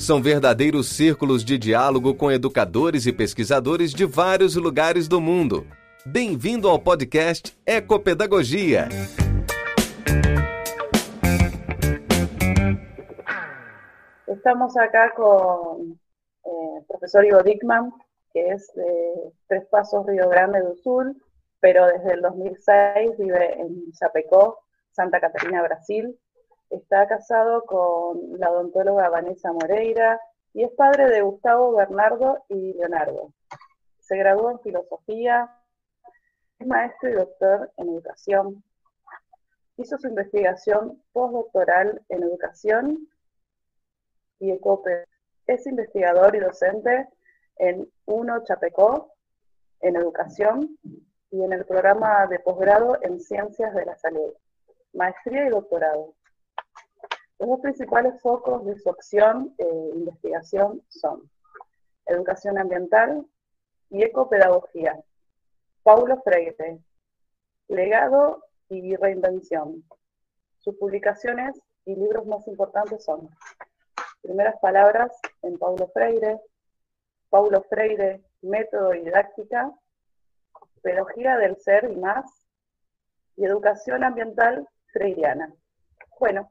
São verdadeiros círculos de diálogo com educadores e pesquisadores de vários lugares do mundo. Bem-vindo ao podcast Ecopedagogia. Estamos acá con el eh, profesor Ivo Dickman, que es de Tres Pasos, Río Grande do Sul, pero desde el 2006 vive en Chapecó, Santa Catarina, Brasil. Está casado con la odontóloga Vanessa Moreira y es padre de Gustavo, Bernardo y Leonardo. Se graduó en filosofía, es maestro y doctor en educación. Hizo su investigación postdoctoral en educación y ECOPE. Es investigador y docente en UNO Chapecó, en educación y en el programa de posgrado en Ciencias de la Salud, maestría y doctorado. Los dos principales focos de su acción e investigación son educación ambiental y ecopedagogía. Paulo Freire, legado y reinvención. Sus publicaciones y libros más importantes son Primeras palabras en Paulo Freire, Paulo Freire, método y didáctica, pedagogía del ser y más, y educación ambiental freiriana. Bueno,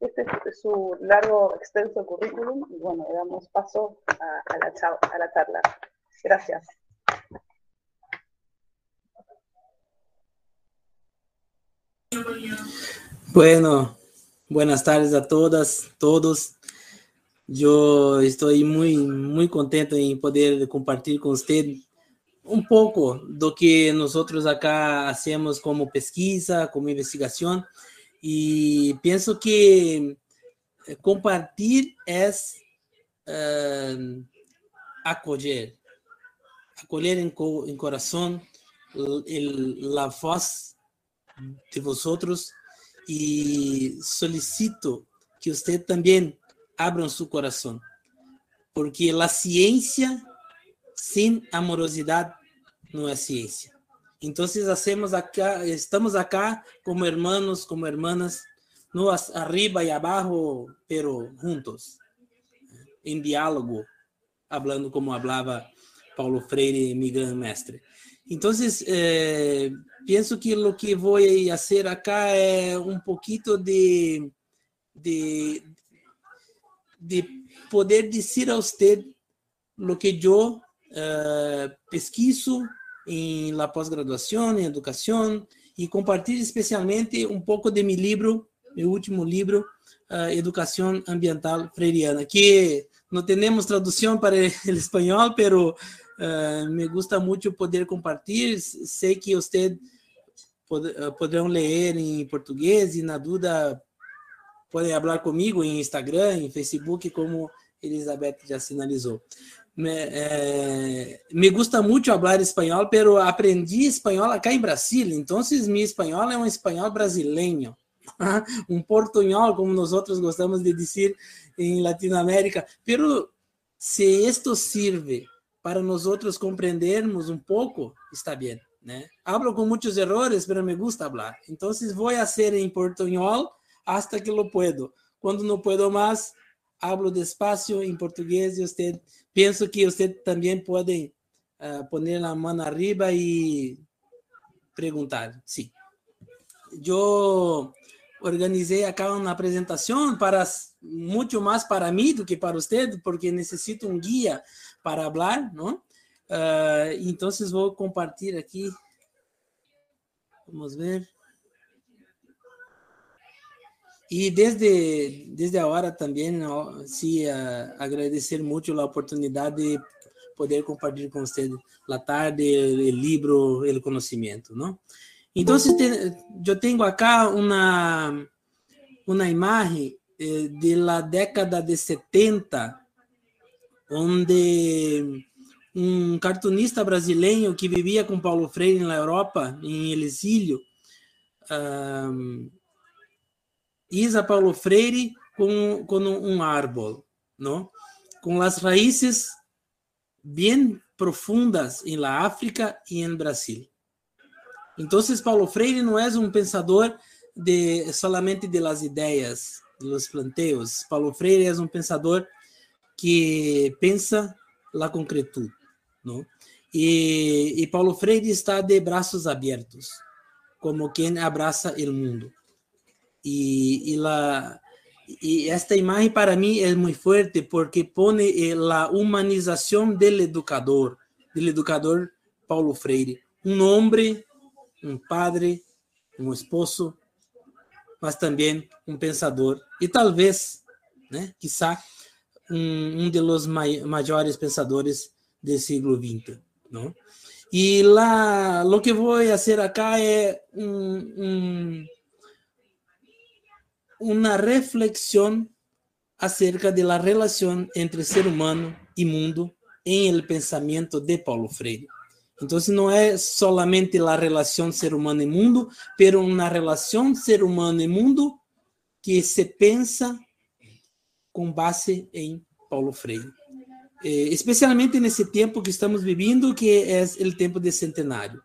este es su largo, extenso currículum y bueno, le damos paso a, la, charla. Gracias. Bueno, buenas tardes a todas, todos. Eu estou muito muito contente em poder compartilhar com você um pouco do que nós outros acá hacemos como pesquisa, como investigação e penso que compartilhar é uh, acolher, acolher em, em coração a voz de vosotros e solicito que você também abram seu coração, porque a ciência sem amorosidade não é ciência. Então, hacemos acá, estamos acá como hermanos, como hermanas, no arriba e abaixo, pero juntos, em diálogo, hablando como falava Paulo Freire, mi gran mestre. Então, eh, penso que o que vou fazer acá é um pouquinho de, de, de poder dizer a você o que eu uh, pesquiso em la pós-graduação, em educação, e compartilho especialmente um pouco de meu livro, meu último livro, uh, Educação Ambiental Freiriana, que não temos tradução para o espanhol, pero uh, me gusta muito poder compartilhar. Sei que você pod, poderão ler em português e na dúvida podem falar comigo em Instagram, em Facebook, como Elizabeth já sinalizou. Me, é, me gusta muito falar espanhol, pero aprendi espanhol acá em Brasil, então meu espanhol é um espanhol brasileiro, um portunhol, como nós outros gostamos de dizer em Latinoamérica. Pero se isto serve para nós outros compreendermos um pouco, está bem, né? Hablo com muitos errores, pero me gusta falar. Então, vou a em portunhol hasta que lo puedo. Quando não puedo mais, hablo despacio en portugués y usted, pienso que usted también puede uh, poner la mano arriba y preguntar. Sí. Yo organizé acá una presentación para mucho más para mí do que para usted, porque necesito un guía para hablar, ¿no? Uh, entonces voy a compartir aquí. Vamos a ver. E desde, desde a hora também, sim, agradecer muito a oportunidade de poder compartilhar com você a tarde o livro, o conhecimento, não? Então, eu tenho aqui uma, uma imagem eh, de la década de 70, onde um cartunista brasileiro que vivia com Paulo Freire na Europa, em exílio, Isa Paulo Freire com, com um árbol, não? com as raízes bem profundas em la África e em Brasil. Então, Paulo Freire não é um pensador de solamente de las ideias, de los planteos. Paulo Freire é um pensador que pensa la concretude, não? E, e Paulo Freire está de braços abertos, como quem abraça o mundo. E, e, la, e esta imagem para mim é muito forte porque põe a humanização do educador, do educador Paulo Freire, um homem um padre, um esposo, mas também um pensador e talvez, né, quizá um, um dos maiores pensadores do século XX, não? E lá, o que vou fazer acá é um, uma reflexão acerca da relação entre ser humano e mundo em el pensamento de Paulo Freire. Então, não é solamente a relação ser humano e mundo, pero uma relação ser humano e mundo que se pensa com base em Paulo Freire. Eh, especialmente nesse tempo que estamos vivendo, que é o tempo de centenário.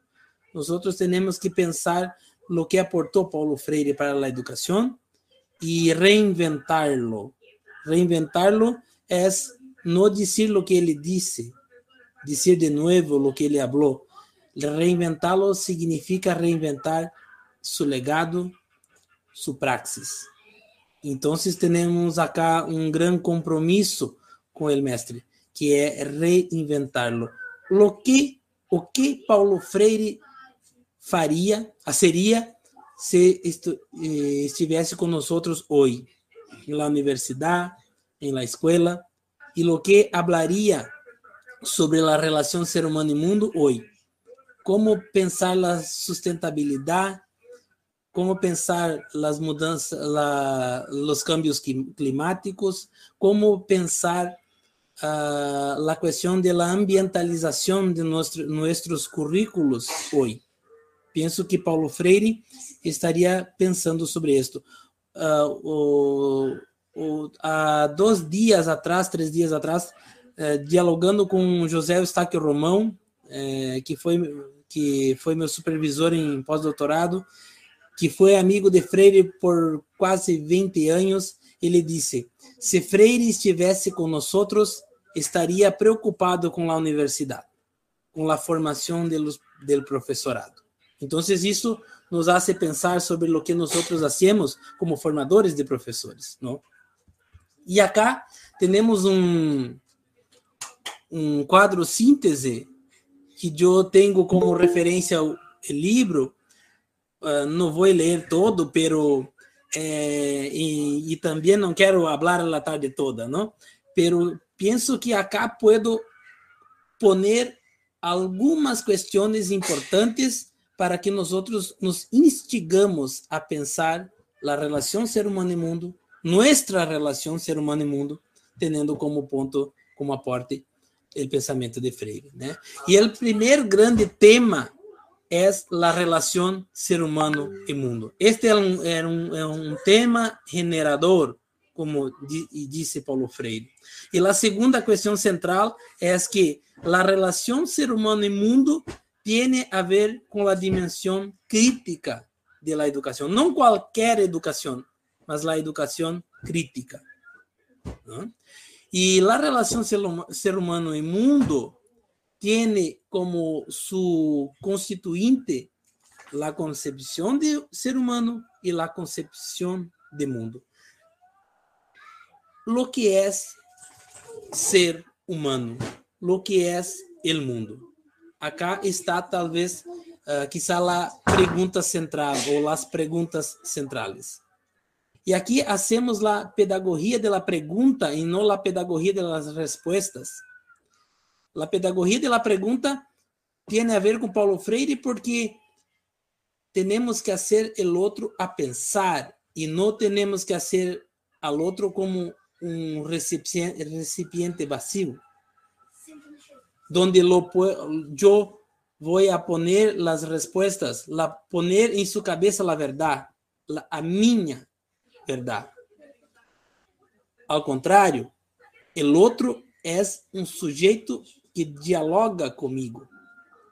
Nós temos que pensar no que aportou Paulo Freire para a educação e reinventarlo. Reinventarlo é não dizer o que ele disse, dizer de novo o que ele falou. Reinventá-lo significa reinventar seu legado, sua praxis. Então, temos acá um grande compromisso com o mestre, que é reinventá-lo. O que, o que Paulo Freire faria, seria se eh, estivesse com nós hoje, na universidade, na escola, e o que falaria sobre a relação ser humano e mundo hoje. Como pensar a sustentabilidade, como pensar as mudanças, la, os cambios climáticos, como pensar uh, a questão da ambientalização de nosso, nossos currículos hoje. Penso que Paulo Freire estaria pensando sobre isto. Uh, o, o, há dois dias atrás, três dias atrás, é, dialogando com José Eustáquio Romão, é, que, foi, que foi meu supervisor em pós-doutorado, que foi amigo de Freire por quase 20 anos, ele disse: se Freire estivesse com nós, estaria preocupado com a universidade, com a formação do professorado. Então, isso nos hace pensar sobre o que nós hacemos como formadores de professores, não? E acá temos um um quadro síntese que eu tenho como referência o livro. Uh, não vou ler todo, pero eh, também não quero falar a tarde toda, não? Pero penso que acá puedo poner algumas questões importantes para que nós nos instigamos a pensar a relação ser humano e mundo, nossa relação ser humano e mundo, tendo como ponto, como aporte o pensamento de Freire. Né? E o primeiro grande tema é a relação ser humano e mundo. Este é um, é um, é um tema generador, como disse Paulo Freire. E a segunda questão central é que a relação ser humano e mundo tem a ver com a dimensão crítica da educação. Não qualquer educação, mas a educação crítica. Y la relación ser humano y mundo tiene como su constituinte la concepción de ser humano y la concepción de mundo. Lo que es ser humano, lo que es el mundo. Acá está talvez uh, quizá la pregunta central ou las preguntas centrales. E aqui hacemos a pedagogia de la pregunta e não a pedagogia de las respostas. A pedagogia de la pregunta tem a ver com Paulo Freire porque temos que fazer o outro a pensar e não temos que fazer al otro como recipiente, recipiente vacío, donde lo yo voy a poner las respuestas, la, poner en su cabeza la verdad, la, a verdad. Ao contrário, o outro é um sujeito que dialoga comigo,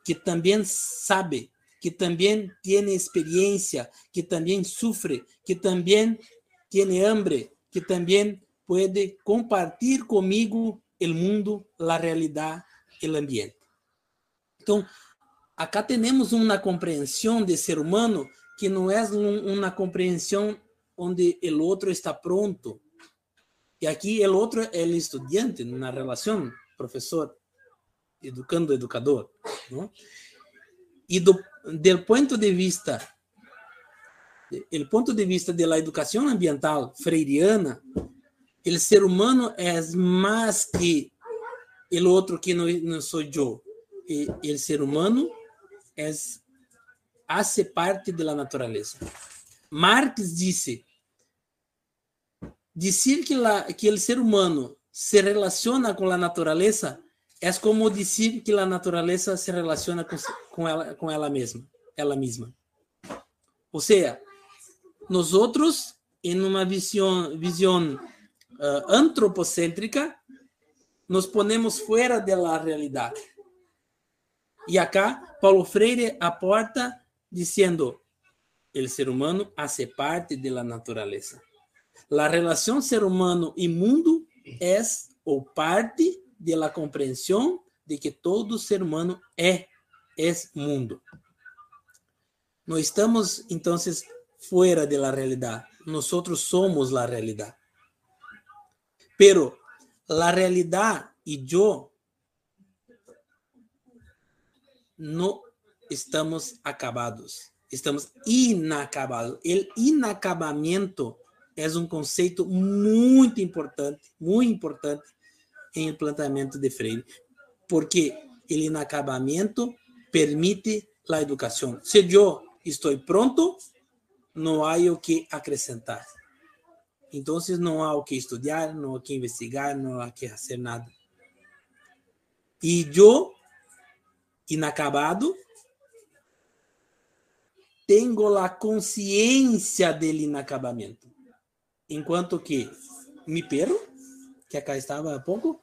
que também sabe, que também tem experiência, que também sofre, que também tem hambre, que também pode compartilhar comigo o mundo, a realidade, o ambiente. Então, acá temos uma compreensão de ser humano que não é uma compreensão onde o outro está pronto. E aqui o outro é o estudante, na relação professor, educando, educador. Não? E do, do ponto de vista el ponto de vista da educação ambiental freiriana, o ser humano é mais que o outro que não, não sou eu. O ser humano é hace parte da natureza. Marx disse dizer que, la, que ser humano se relaciona com a natureza é como dizer que a natureza se relaciona com, com, ela, com ela mesma, ela mesma. Ou seja, nós outros, em uma visão, visão uh, antropocêntrica, nos ponemos fora da realidade. E acá, Paulo Freire aporta dizendo: o ser humano hace parte da natureza. A relação ser humano e mundo é ou parte da compreensão de que todo ser humano é, é mundo. Não estamos, então, fuera de la realidad. Nosotros somos la realidad. Pero la realidad y yo no estamos acabados. Estamos inacabados. El inacabamiento es un conceito muito importante, muito importante em el planteamiento de Freire, porque el inacabamiento permite la educación. Si yo estoy pronto, não há o que acrescentar. Então, não há o que estudar, não há o que investigar, não há o que fazer nada. E eu, inacabado, tenho a consciência dele inacabamento. Enquanto que mi perro, que acá estava há pouco,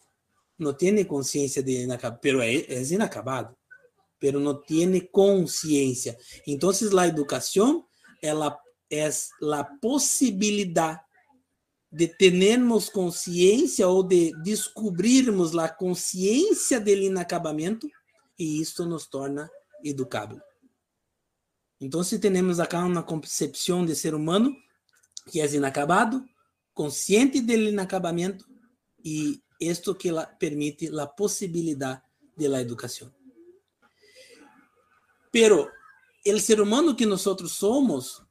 não tem consciência de inacabado, pero é, é inacabado, pero não tem consciência. Então, a educação ela é a possibilidade de termos consciência ou de descobrirmos a consciência do inacabamento e isso nos torna educável. Então, se temos acá uma concepção de ser humano que é inacabado, consciente do inacabamento e isto que permite a possibilidade de la educação. Pero el ser humano que nós somos,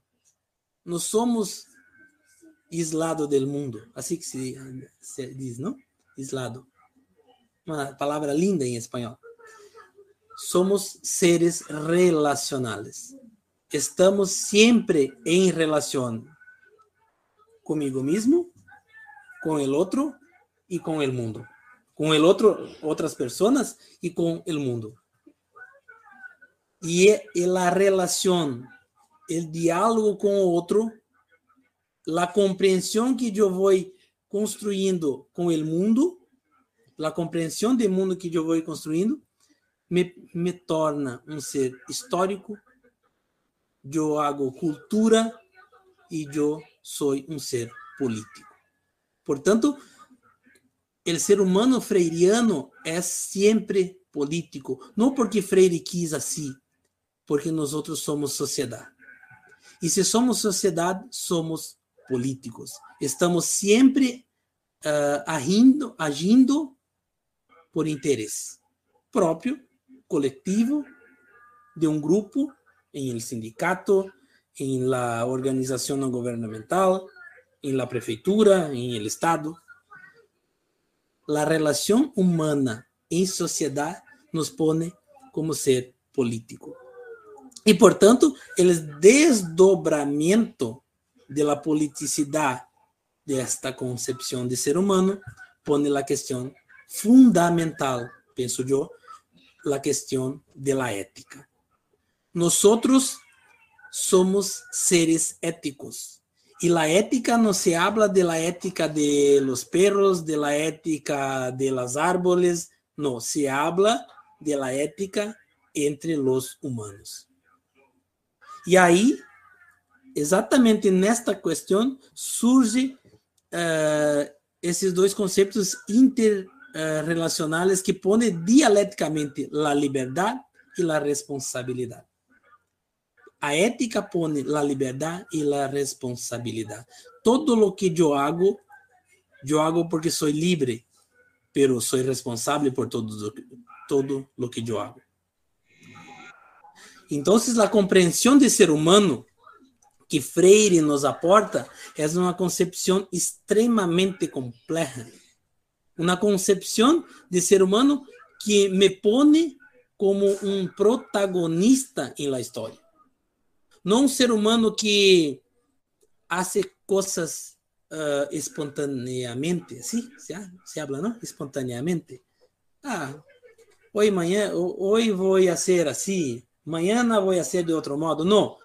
nós somos aislado del mundo, assim que se, se diz, não? Aislado. Uma palavra linda em espanhol. Somos seres relacionales. Estamos sempre em relação comigo mesmo, com o outro e com o mundo. Com o outro, outras pessoas e com o mundo. Y la relación, el diálogo con otro, la comprensión que yo voy construyendo con el mundo, la comprensión del mundo que yo voy construyendo, me, me torna un ser histórico, yo hago cultura y yo soy un ser político. Por tanto, el ser humano freiriano é sempre político, não porque Freire quis assim, porque nós somos sociedade. E se somos sociedade, somos políticos. Estamos sempre uh, agindo, agindo por interesse próprio, coletivo, de um grupo, em el sindicato, em la organização não governamental, em la prefeitura, em el estado. La relação humana em sociedade nos pone como ser político. E, portanto, o desdobramento da politicidade desta concepção de ser humano pone a questão fundamental, penso eu, a questão de la ética. Nós somos seres éticos. Y la ética no se habla de la ética de los perros, de la ética de los árboles, no, se habla de la ética entre los humanos. E aí, exatamente nesta questão, surge uh, esses dois conceitos interrelacionais que põem dialeticamente a liberdade e a responsabilidade. A ética põe a liberdade e a responsabilidade. Todo lo que eu hago, eu hago porque sou livre, pero sou responsável por todo, todo lo que eu hago. Então, a compreensão de ser humano que Freire nos aporta é uma concepção extremamente complexa. Uma concepção de ser humano que me põe como um protagonista em la história. Não um ser humano que hace coisas uh, espontaneamente, ¿sí? Se, se habla, ¿no? Espontaneamente. Ah, hoje manhã, hoje vou ser assim, amanhã vou ser de outro modo. Não.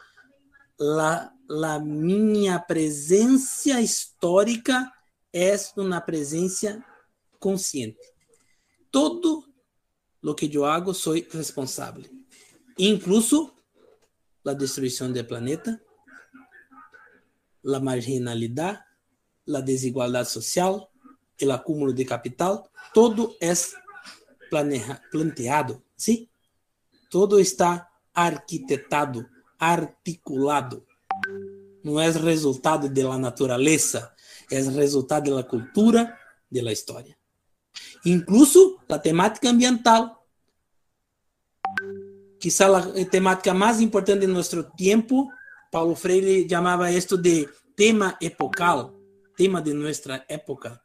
La minha presença histórica é uma presença consciente. Todo lo que eu hago, sou responsável. Incluso la destruição do planeta, la marginalidade, la desigualdade social, o acúmulo de capital, todo é planteado, ¿sí? Todo está arquitetado, articulado. Não é resultado da natureza, é resultado da cultura, da história. Incluso a temática ambiental quizá a temática mais importante de nosso tempo, Paulo Freire chamava isto de tema epocal, tema de nossa época.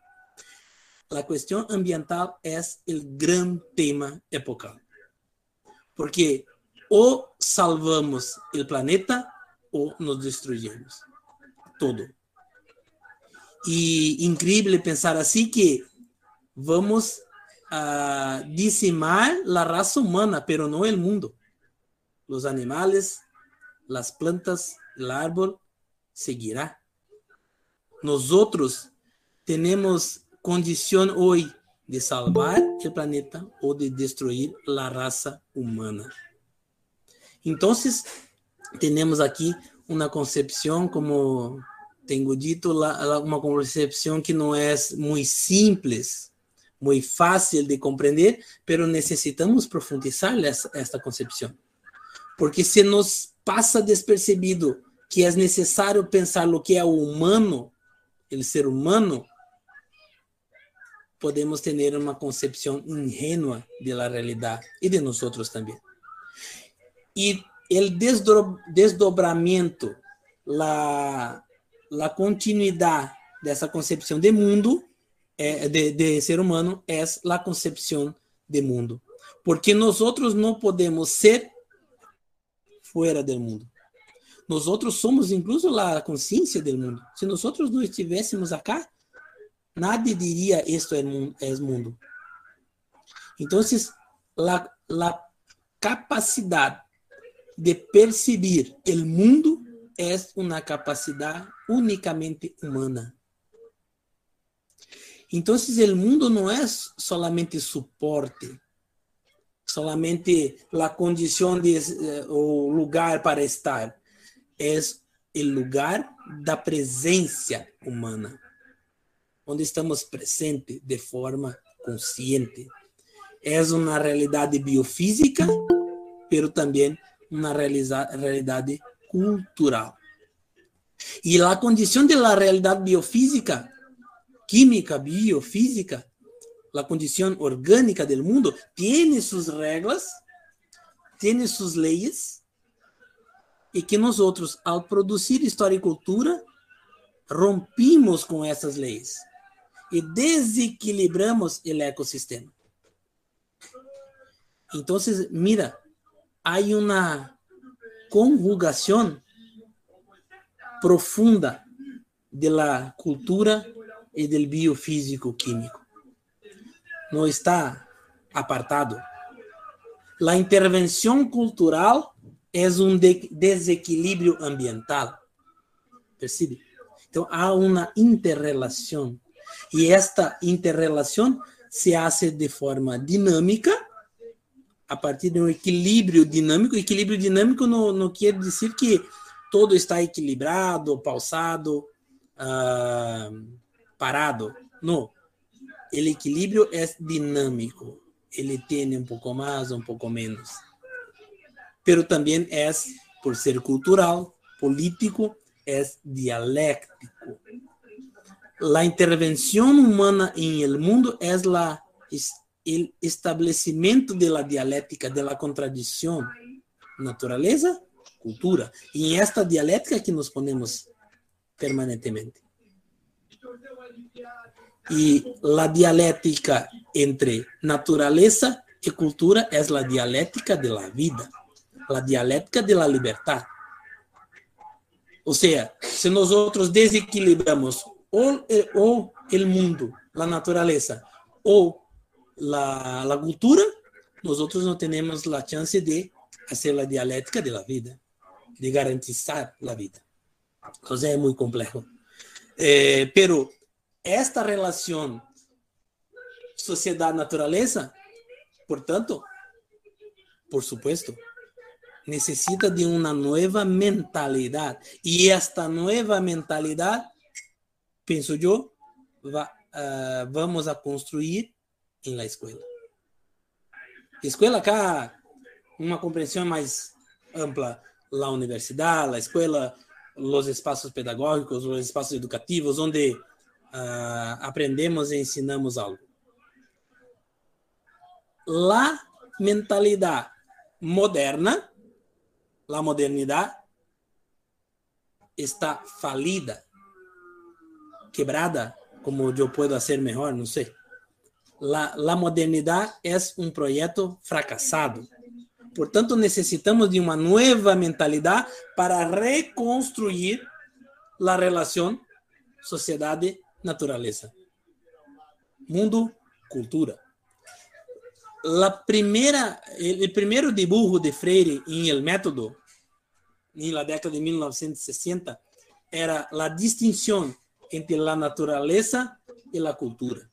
A questão ambiental é o grande tema epocal. Porque ou salvamos o planeta ou nos destruímos. Todo. E incrível pensar assim que vamos a dizimar a raça humana, pero não o mundo los animales, las plantas, el árbol, seguirá. Nosotros tenemos condición hoy de salvar el planeta o de destruir la raza humana. Entonces, tenemos aquí una concepción, como tengo dito, uma concepção que não é muito simples, muito fácil de compreender, pero necessitamos profundizar esta concepção. Porque se nos passa despercebido que é necessário pensar no que é o humano, o ser humano, podemos ter uma concepção ingênua da realidade e de nós outros também. E o desdobramento, a, a continuidade dessa concepção de mundo, é, de, de ser humano, é a concepção de mundo. Porque nós outros não podemos ser fuera del mundo. Nosotros somos incluso la conciencia del mundo. Si nosotros no estivéssemos acá, nadie diría esto es mundo. Entonces, la, la capacidad de percibir el mundo es una capacidad únicamente humana. Entonces, el mundo no es solamente soporte, solamente a condição de eh, o lugar para estar, é o lugar da presença humana, onde estamos presentes de forma consciente. É uma realidade biofísica, pero também uma realidade cultural. E a condição da realidade biofísica, química, biofísica, la condición orgánica del mundo tiene sus reglas, tiene sus leyes, e que nós ao produzir história e cultura, rompimos com essas leis e desequilibramos o ecossistema. Então, mira, há uma conjugação profunda de la cultura y del biofísico químico. No está apartado. La intervención cultural es un de desequilibrio ambiental. ¿Percibe? Entonces, hay una interrelación. Y esta interrelación se hace de forma dinámica, a partir de um equilíbrio dinâmico. Equilíbrio dinâmico não, não quer dizer que todo está equilibrado, pausado, uh, parado. Não. O equilíbrio é dinâmico. Ele tem um pouco mais, um pouco menos. Pero também é, por ser cultural, político, é dialéctico. La intervención humana en el mundo es la, el establecimiento de la dialéctica, de la contradicción. Naturaleza, cultura. Y en esta dialéctica que nos ponemos permanentemente. Y la dialéctica entre naturaleza y cultura es la dialéctica de la vida, la dialéctica de la libertad. O sea, si nosotros desequilibramos o, o el mundo, la naturaleza, o la, la cultura, nosotros no tenemos la chance de hacer la dialéctica de la vida, de garantizar la vida. Entonces es muy complejo. Eh, pero esta relación sociedad-naturaleza, portanto, por supuesto, necesita de una nueva mentalidad. Y esta nueva mentalidad penso eu, va, uh, vamos a construir em la escola. Escola cá, uma compreensão mais ampla, la universidade, a escola, os espaços pedagógicos, os espaços educativos, onde uh, aprendemos e ensinamos algo. La mentalidade moderna, la modernidade, está falida quebrada, como eu posso fazer melhor, não sei. La, la modernidade é um projeto fracassado. Portanto, necessitamos de uma nova mentalidade para reconstruir a relação sociedade-naturaleza. Mundo, cultura. La primeira, o primeiro dibujo de Freire em El Método, na década de 1960, era a distinção entre a natureza e a cultura.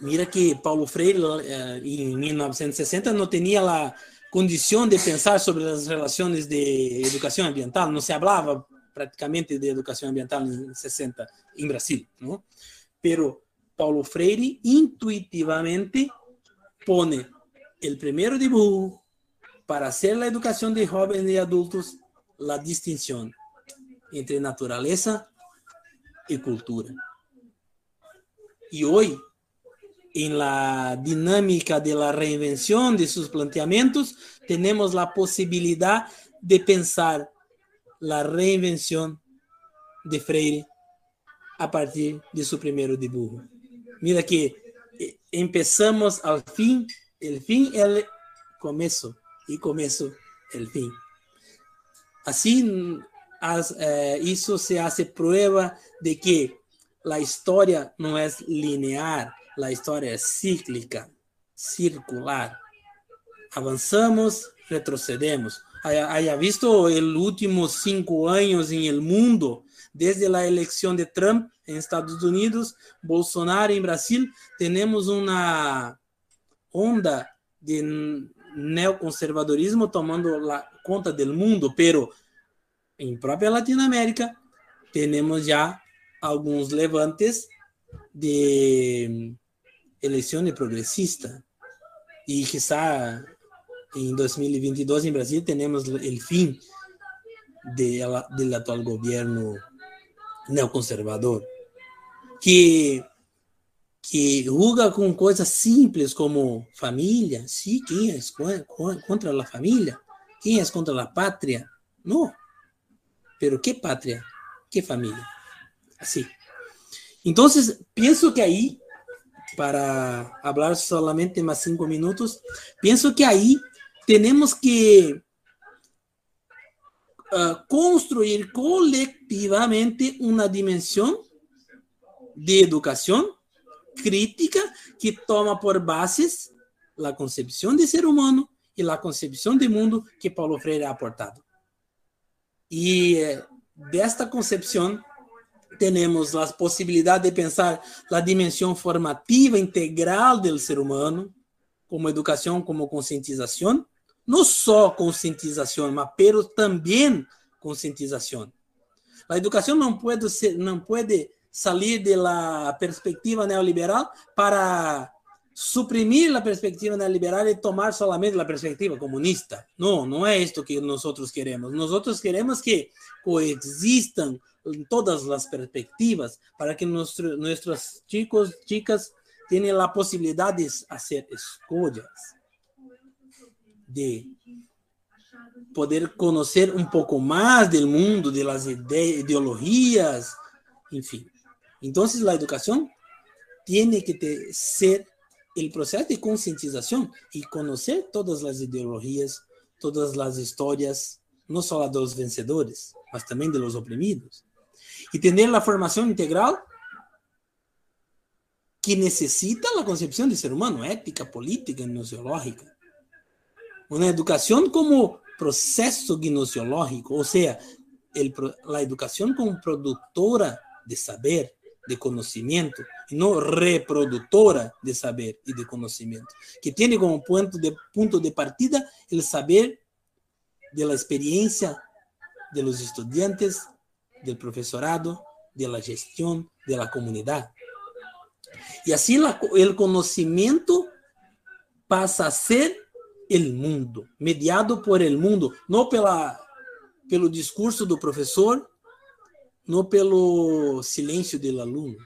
Mira que Paulo Freire eh, en 1960 no tenía la condición de pensar sobre las relaciones de educación ambiental, no se hablaba prácticamente de educación ambiental en 60 en Brasil, ¿no? Pero Paulo Freire intuitivamente pone el primero dibujo para hacer la educación de jóvenes y adultos la distinción entre naturaleza y cultura. Y hoy en la dinámica de la reinvención de sus planteamientos, tenemos la posibilidad de pensar la reinvención de Freire a partir de su primer dibujo. Mira que eh, empezamos al fin, el fin el comienzo y comienzo el fin. Así as, é, isso se hace prueba de que a história não é linear, a história é cíclica, circular. Avançamos, retrocedemos. Haya visto os últimos cinco anos em el mundo, desde a eleição de Trump em Estados Unidos, Bolsonaro em Brasil, temos uma onda de neoconservadorismo tomando la conta do mundo, pero em própria Latinoamérica, temos já alguns levantes de elecciones progresistas y quizá en 2022 en Brasil tenemos el fin de la, del actual gobierno neoconservador, que, que juega con cosas simples como familia, sí, ¿quién es contra la familia? ¿Quién es contra la patria? No, pero ¿qué patria? ¿Qué familia? Así. Entonces, pienso que ahí para hablar solamente más cinco minutos, pienso que ahí tenemos que uh, construir colectivamente una dimensión de educación crítica que toma por bases la concepción de ser humano y la concepción de mundo que Paulo Freire ha aportado. Y eh, de esta concepción tenemos la posibilidad de pensar la dimensión formativa integral del ser humano, como educación, como concientización, no só conscientização, mas pero também conscientização. A educação não pode ser, não pode sair da perspectiva neoliberal para suprimir a perspectiva neoliberal e tomar solamente a perspectiva comunista. Não, não é isto que nós queremos. Nós queremos que coexistam todas as perspectivas para que nossos chicos, chicas tenham a possibilidade de fazer escolhas de poder conocer un poco más del mundo, de las ideologías, en fin. Entonces la educación tiene que ser el proceso de concientización y conocer todas las ideologías, todas las historias, no solo de los vencedores, mas también de los oprimidos. Y tener la formación integral que necesita la concepción de ser humano, ética, política, nociológica. Una educación como proceso gnosiológico, o sea, el, la educación como productora de saber, de conocimiento, y no reproductora de saber y de conocimiento, que tiene como punto de, punto de partida el saber de la experiencia de los estudiantes, del profesorado, de la gestión de la comunidad. Y así la, el conocimiento pasa a ser el mundo, mediado por el mundo, não pela, pelo discurso do professor, não pelo silêncio do aluno.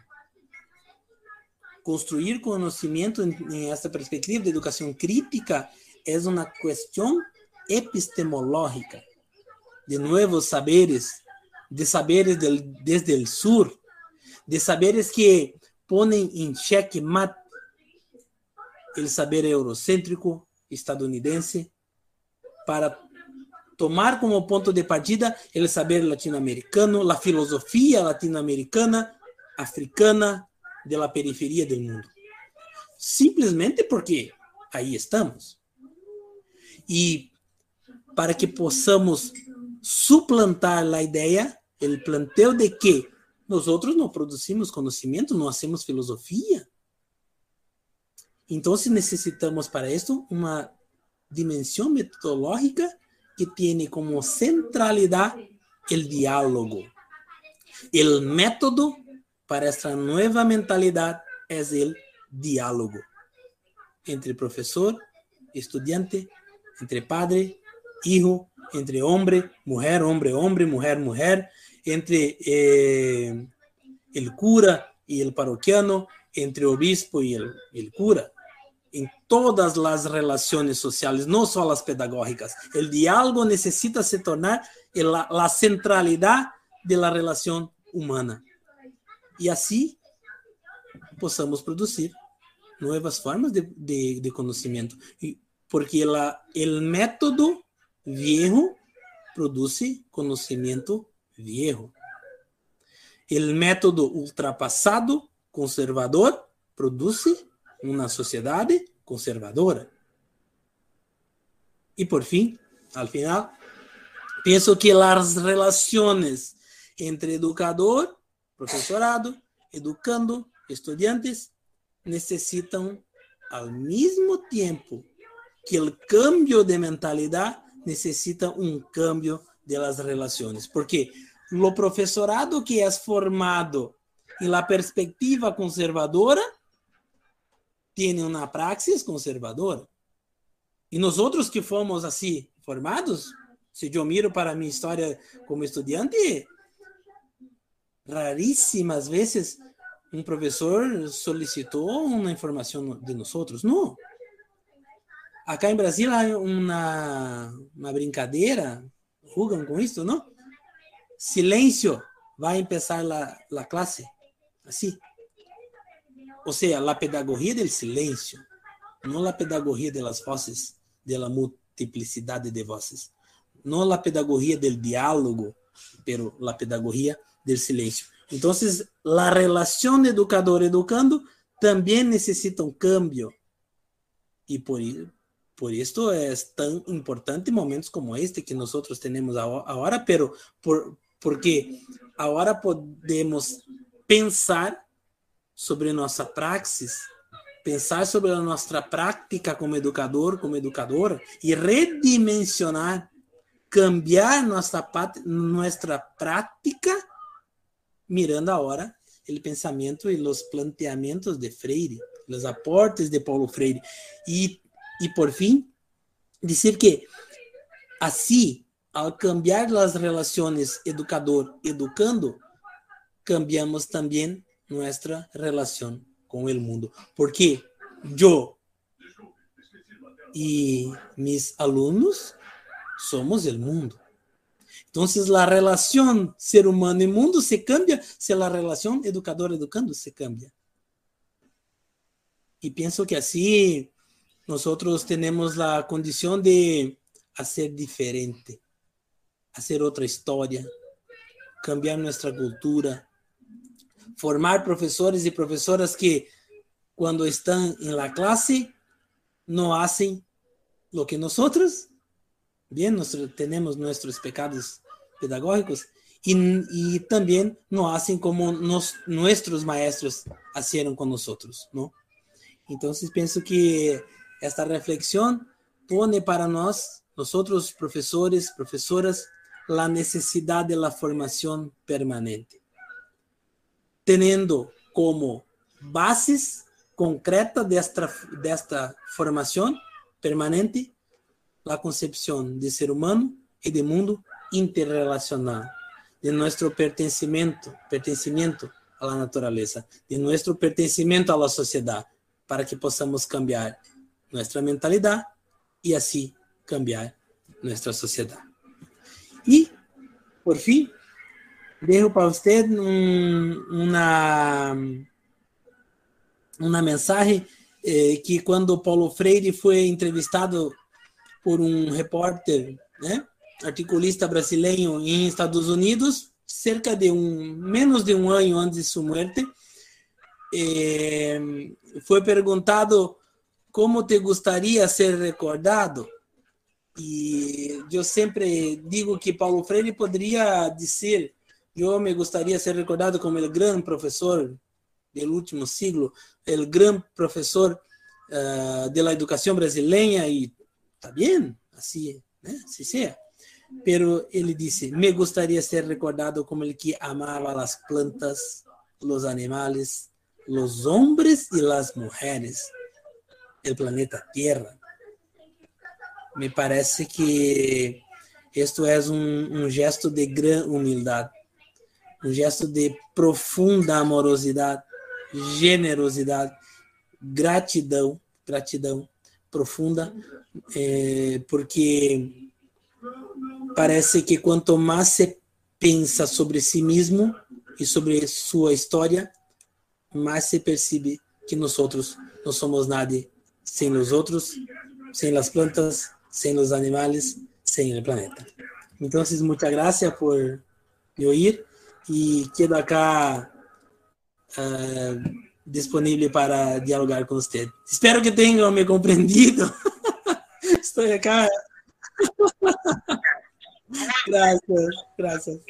Construir conhecimento em essa perspectiva de educação crítica é uma questão epistemológica de novos saberes, de saberes del, desde o sur, de saberes que ponem em xeque mate o saber eurocêntrico, estadunidense para tomar como ponto de partida o saber latino-americano, a filosofia latino-americana, africana, de la periferia do mundo. Simplesmente porque aí estamos. E para que possamos suplantar a ideia, o planteo de que nós outros não produzimos conhecimento, não hacemos filosofia, Entonces necesitamos para esto una dimensión metodológica que tiene como centralidad el diálogo. El método para esta nueva mentalidad es el diálogo entre profesor, estudiante, entre padre, hijo, entre hombre, mujer, hombre, hombre, mujer, mujer, entre eh, el cura y el parroquiano, entre obispo y el, y el cura em todas as relações sociais, não só as pedagógicas. O diálogo necessita se tornar a centralidade da relação humana. E assim possamos produzir novas formas de, de, de. Porque o método viejo produz conhecimento viejo. O método ultrapassado, conservador, produz uma sociedade conservadora. E por fim, al final, penso que as relações entre educador, professorado, educando, estudiantes, necessitam, ao mesmo tempo que o cambio de mentalidade necessita um cambio de las relações. Porque o professorado que é formado em la perspectiva conservadora tiene uma praxis conservadora. E nós outros que fomos assim formados, se eu miro para minha história como estudante, raríssimas vezes um professor solicitou uma informação de nós outros. Não. Acá em Brasil há uma, uma brincadeira, jugam com isso, não? Silêncio, vai começar a, a classe. Assim. O sea, la pedagogía del silencio, no la pedagogía de de la multiplicidad de voces. no la pedagogía del diálogo, pero la pedagogía del silencio. Entonces, la relación educador-educando también necesita un cambio. Y por, por esto es tan importante momentos como este que nosotros tenemos ahora, pero por, porque ahora podemos pensar sobre nossa praxis, pensar sobre a nossa como educador, como educadora e redimensionar, cambiar nossa, nossa prática, mirando agora o pensamento e os planteamentos de Freire, os aportes de Paulo Freire. E, e por fim, dizer que assim, ao cambiar as relações educador-educando, cambiamos também nuestra relación con el mundo. Porque yo y mis alumnos somos el mundo. Entonces la relación ser humano y mundo se cambia si la relación educador-educando se cambia. Y pienso que así nosotros tenemos la condición de hacer diferente, hacer otra historia, cambiar nuestra cultura, formar professores e professoras que, quando estão em la classe, não fazem lo que nosotros, bien, nosotros tenemos nuestros pecados pedagógicos, e, e também não fazem como nos, nossos maestros hicieron com nós, não? Então, penso que esta reflexão pone para nós, nosotros professores, professoras, a necessidade da formação permanente. Teniendo como bases concretas de esta, de esta formación permanente la concepción de ser humano y de mundo interrelacionado, de nuestro pertencimiento, pertencimiento a la naturaleza, de nuestro pertencimiento a la sociedad, para que podamos cambiar nuestra mentalidad y así cambiar nuestra sociedad. Y, por fin, dejo para usted un, una, una eh, que quando Paulo Freire foi entrevistado por um repórter, né, articulista brasileiro em Estados Unidos, cerca de um menos de um ano antes de sua morte, eh, foi perguntado como te gostaria ser recordado. E eu sempre digo que Paulo Freire poderia dizer Yo me gustaría ser recordado como el gran profesor del último siglo, el gran profesor uh, de la educación brasileña y está bien, así, ¿eh? así sea. Pero él dice, me gustaría ser recordado como el que amaba las plantas, los animales, los hombres y las mujeres, el planeta Tierra. Me parece que esto es un, un gesto de gran humildad um gesto de profunda amorosidade, generosidade, gratidão, gratidão profunda, é, porque parece que quanto mais se pensa sobre si mesmo e sobre sua história, mais se percebe que nós outros não somos nada sem os outros, sem as plantas, sem os animais, sem o planeta. Então, muitas graças por ouvir y quedo acá uh, disponible para dialogar con usted. Espero que tenga me comprendido. Estoy acá. gracias, gracias.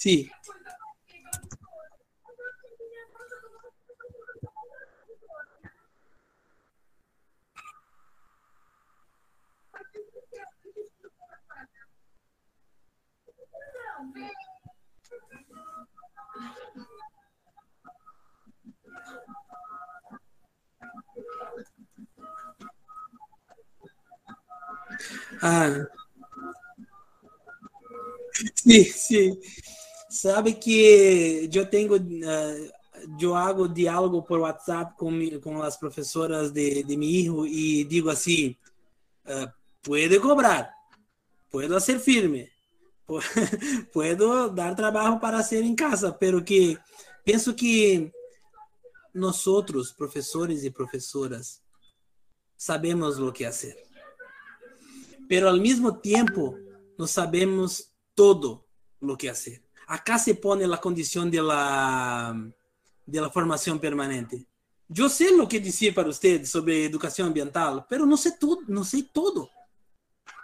Sí. Sí. Sabe que eu tenho uh, yo hago diálogo por WhatsApp con, mi, con las profesoras de, de, mi hijo y digo así, uh, puede cobrar, puedo hacer firme, puedo dar trabajo para hacer en casa, pero que pienso que nosotros, profesores y profesoras, sabemos lo que hacer. Pero al mismo tiempo, no sabemos todo lo que hacer. Acá se pone la condición de la de la formación permanente. Yo sé lo que decir para usted sobre educación ambiental, pero no sé todo, no sé todo.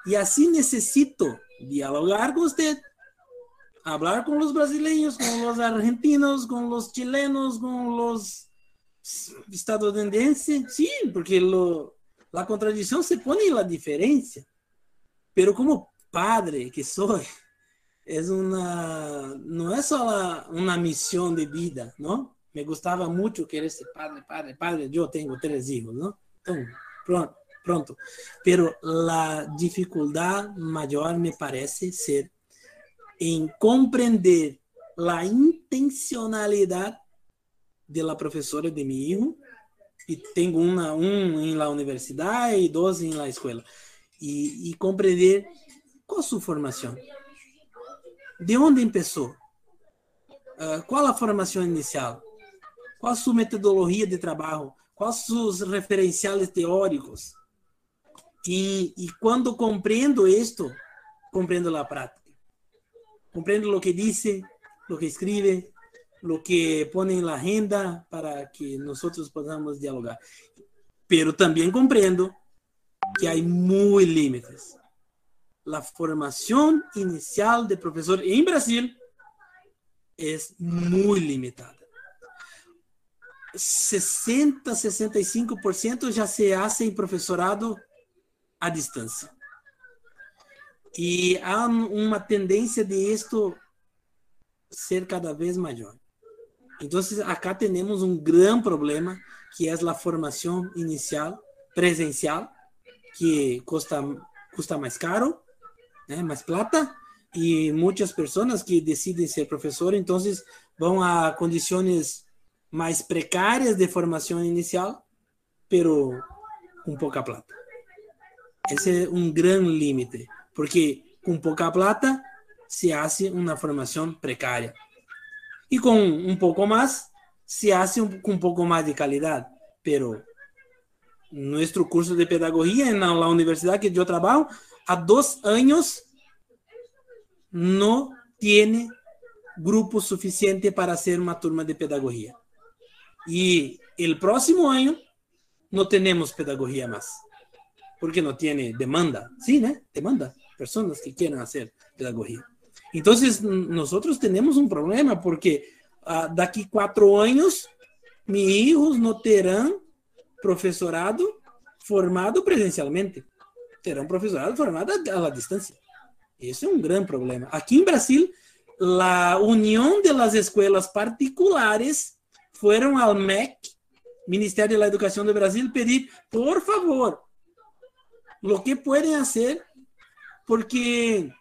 Y así necesito dialogar con usted, hablar con los brasileños, con los argentinos, con los chilenos, con los estadounidenses. Sí, porque lo, la contradicción se pone en la diferencia. Pero como padre que soy, es una, no es solo una misión de vida, ¿no? me gustaba mucho querer ser padre, padre, padre. Yo tengo tres hijos, ¿no? Entonces, pronto, pronto. Pero la dificultad mayor me parece ser en comprender la intencionalidad de la profesora de mi hijo. Y tengo una, un en la universidad y dos en la escuela. Y, y comprender cuál su formación. ¿De dónde empezó? Uh, ¿Cuál es la formación inicial? Qual a sua metodologia de trabalho? Quais os referenciais teóricos? E, e quando compreendo isto, compreendo a prática. Compreendo o que disse, o que escreve, o que põe na agenda para que nós possamos dialogar. Pero também compreendo que há muitos límites. A formação inicial de professor em Brasil é muito limitada. 60, 65% já se hace em professorado à distância. E há uma tendência de isto ser cada vez maior. Então, acá temos um grande problema, que é a formação inicial presencial, que custa mais caro, né, plata, e muitas pessoas que decidem ser professor, então vão a condições mais precárias de formação inicial, pero com pouca plata. Esse é um grande limite, porque com pouca plata se hace uma formação precária. E com um pouco mais, se hace com um pouco mais de qualidade. Pero nosso curso de pedagogia na universidade que eu trabalho, há dois anos, não tem grupo suficiente para ser uma turma de pedagogia. Y el próximo año no tenemos pedagogía más, porque no tiene demanda, sí, ¿no? Demanda, personas que quieran hacer pedagogía. Entonces, nosotros tenemos un problema porque uh, daqui cuatro años, mis hijos no terán profesorado formado presencialmente, terán profesorado formado a la distancia. Ese es un gran problema. Aquí en Brasil, la unión de las escuelas particulares fueron al MEC, Ministerio de la Educación de Brasil, pedir, por favor, lo que pueden hacer, porque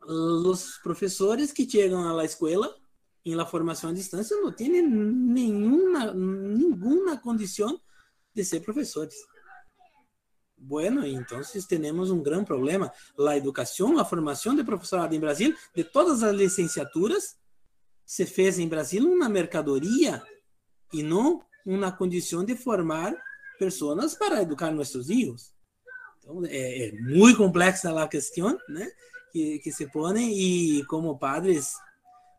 los profesores que llegan a la escuela en la formación a distancia no tienen ninguna, ninguna condición de ser profesores. Bueno, entonces tenemos un gran problema. La educación, la formación de profesorado en Brasil, de todas las licenciaturas, se fez em Brasil uma mercadoria e não uma condição de formar pessoas para educar nossos filhos. Então, é, é, muito complexa a questão né, que, que se põe e como padres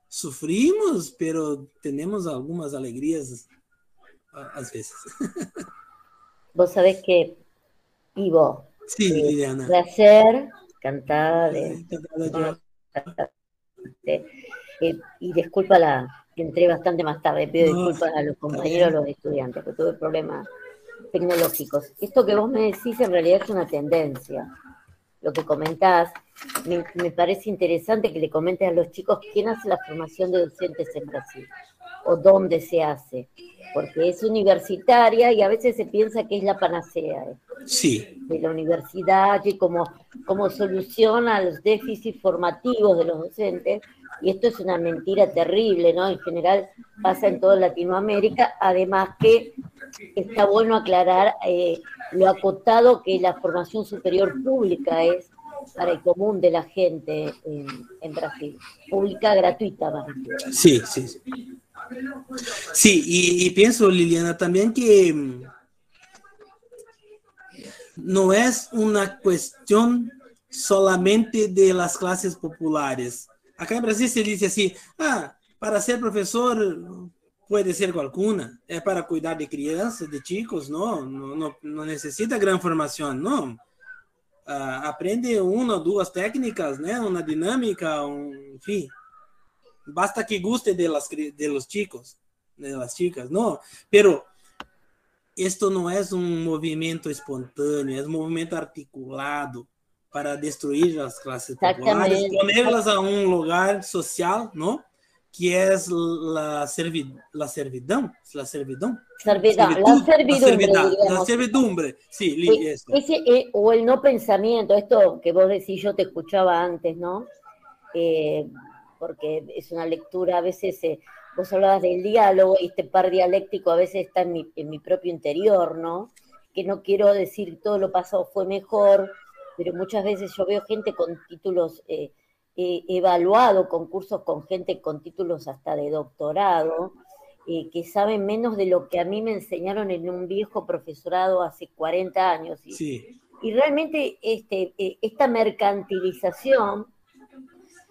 sofrimos, pero temos algumas alegrias às vezes. Vos sabés que, Ivo, sí, eh, Liliana. placer, cantada de... De, eh, y disculpa la, entré bastante más tarde, pido disculpas a los compañeros, a los estudiantes, porque tuve problemas tecnológicos. Esto que vos me decís en realidad es una tendencia. Lo que comentás, me, parece interesante que le comentes a los chicos quién hace la formación de docentes en Brasil. O dónde se hace, porque es universitaria y a veces se piensa que es la panacea ¿eh? sí. de la universidad y como, como solución a los déficits formativos de los docentes, y esto es una mentira terrible, ¿no? En general pasa en toda Latinoamérica, además que está bueno aclarar eh, lo acotado que la formación superior pública es para el común de la gente en, Brasil, pública gratuita. Sí, sí, sí. Sí, y, pienso, Liliana, también que mm, no es una cuestión solamente de las clases populares. Acá en Brasil se dice así, ah, para ser profesor puede ser cualquiera, es para cuidar de crianças, de chicos, no, no, no, necesita gran formación, no. Uh, aprende uma ou duas técnicas, né? Uma dinâmica, um, enfim. Basta que guste de, las, de los chicos, de las chicas, não? Pero esto não é um movimento espontâneo, é um movimento articulado para destruir as classes populares, ponerlas a um lugar social, não? que servi la servidão, la servidão. Servidão, la servidumbre. La servidumbre, sí. Ese, eh, o el no pensamiento, esto que vos decís, yo te escuchaba antes, ¿no? Eh, porque es una lectura, a veces eh, vos hablabas del diálogo y este par dialéctico a veces está en mi, en mi propio interior, ¿no? Que no quiero decir todo lo pasado fue mejor, pero muchas veces yo veo gente con títulos eh, eh, evaluado concursos con gente con títulos hasta de doctorado, eh, que saben menos de lo que a mí me enseñaron en un viejo profesorado hace 40 años. Y, y realmente este, eh, esta mercantilización,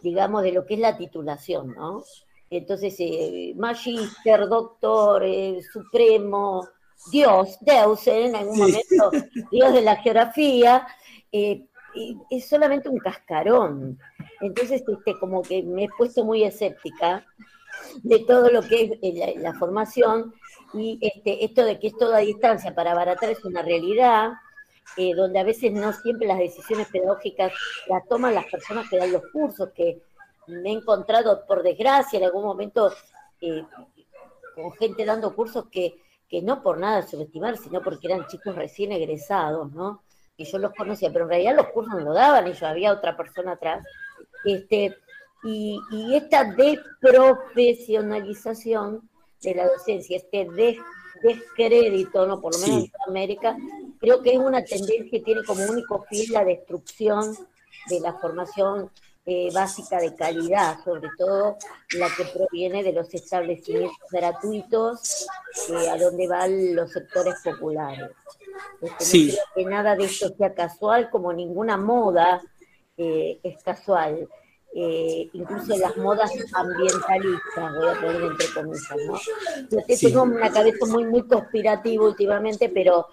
digamos, de lo que es la titulación, ¿no? Entonces, magíster, doctor, supremo, Dios, Deus, en algún momento, Dios de la geografía, es solamente un cascarón. Entonces, este, como que me he puesto muy escéptica de todo lo que es la, formación y este, esto de que es toda distancia para abaratar es una realidad, eh, donde a veces no siempre las decisiones pedagógicas las toman las personas que dan los cursos, que me he encontrado, por desgracia, en algún momento eh, con gente dando cursos que, que no por nada subestimar, sino porque eran chicos recién egresados, ¿no? Y yo los conocía, pero en realidad los cursos no lo daban, y yo había otra persona atrás este, y, esta desprofesionalización de la docencia, este descrédito, ¿no? por lo menos en América, creo que es una tendencia que tiene como único fin la destrucción de la formación eh, básica de calidad, sobre todo la que proviene de los establecimientos gratuitos eh, a donde van los sectores populares. Este, no creo que nada de esto sea casual, como ninguna moda eh, es casual. Incluso las modas ambientalistas, voy a poner entre comillas, ¿no? Yo tengo una cabeza muy, muy conspirativa últimamente, pero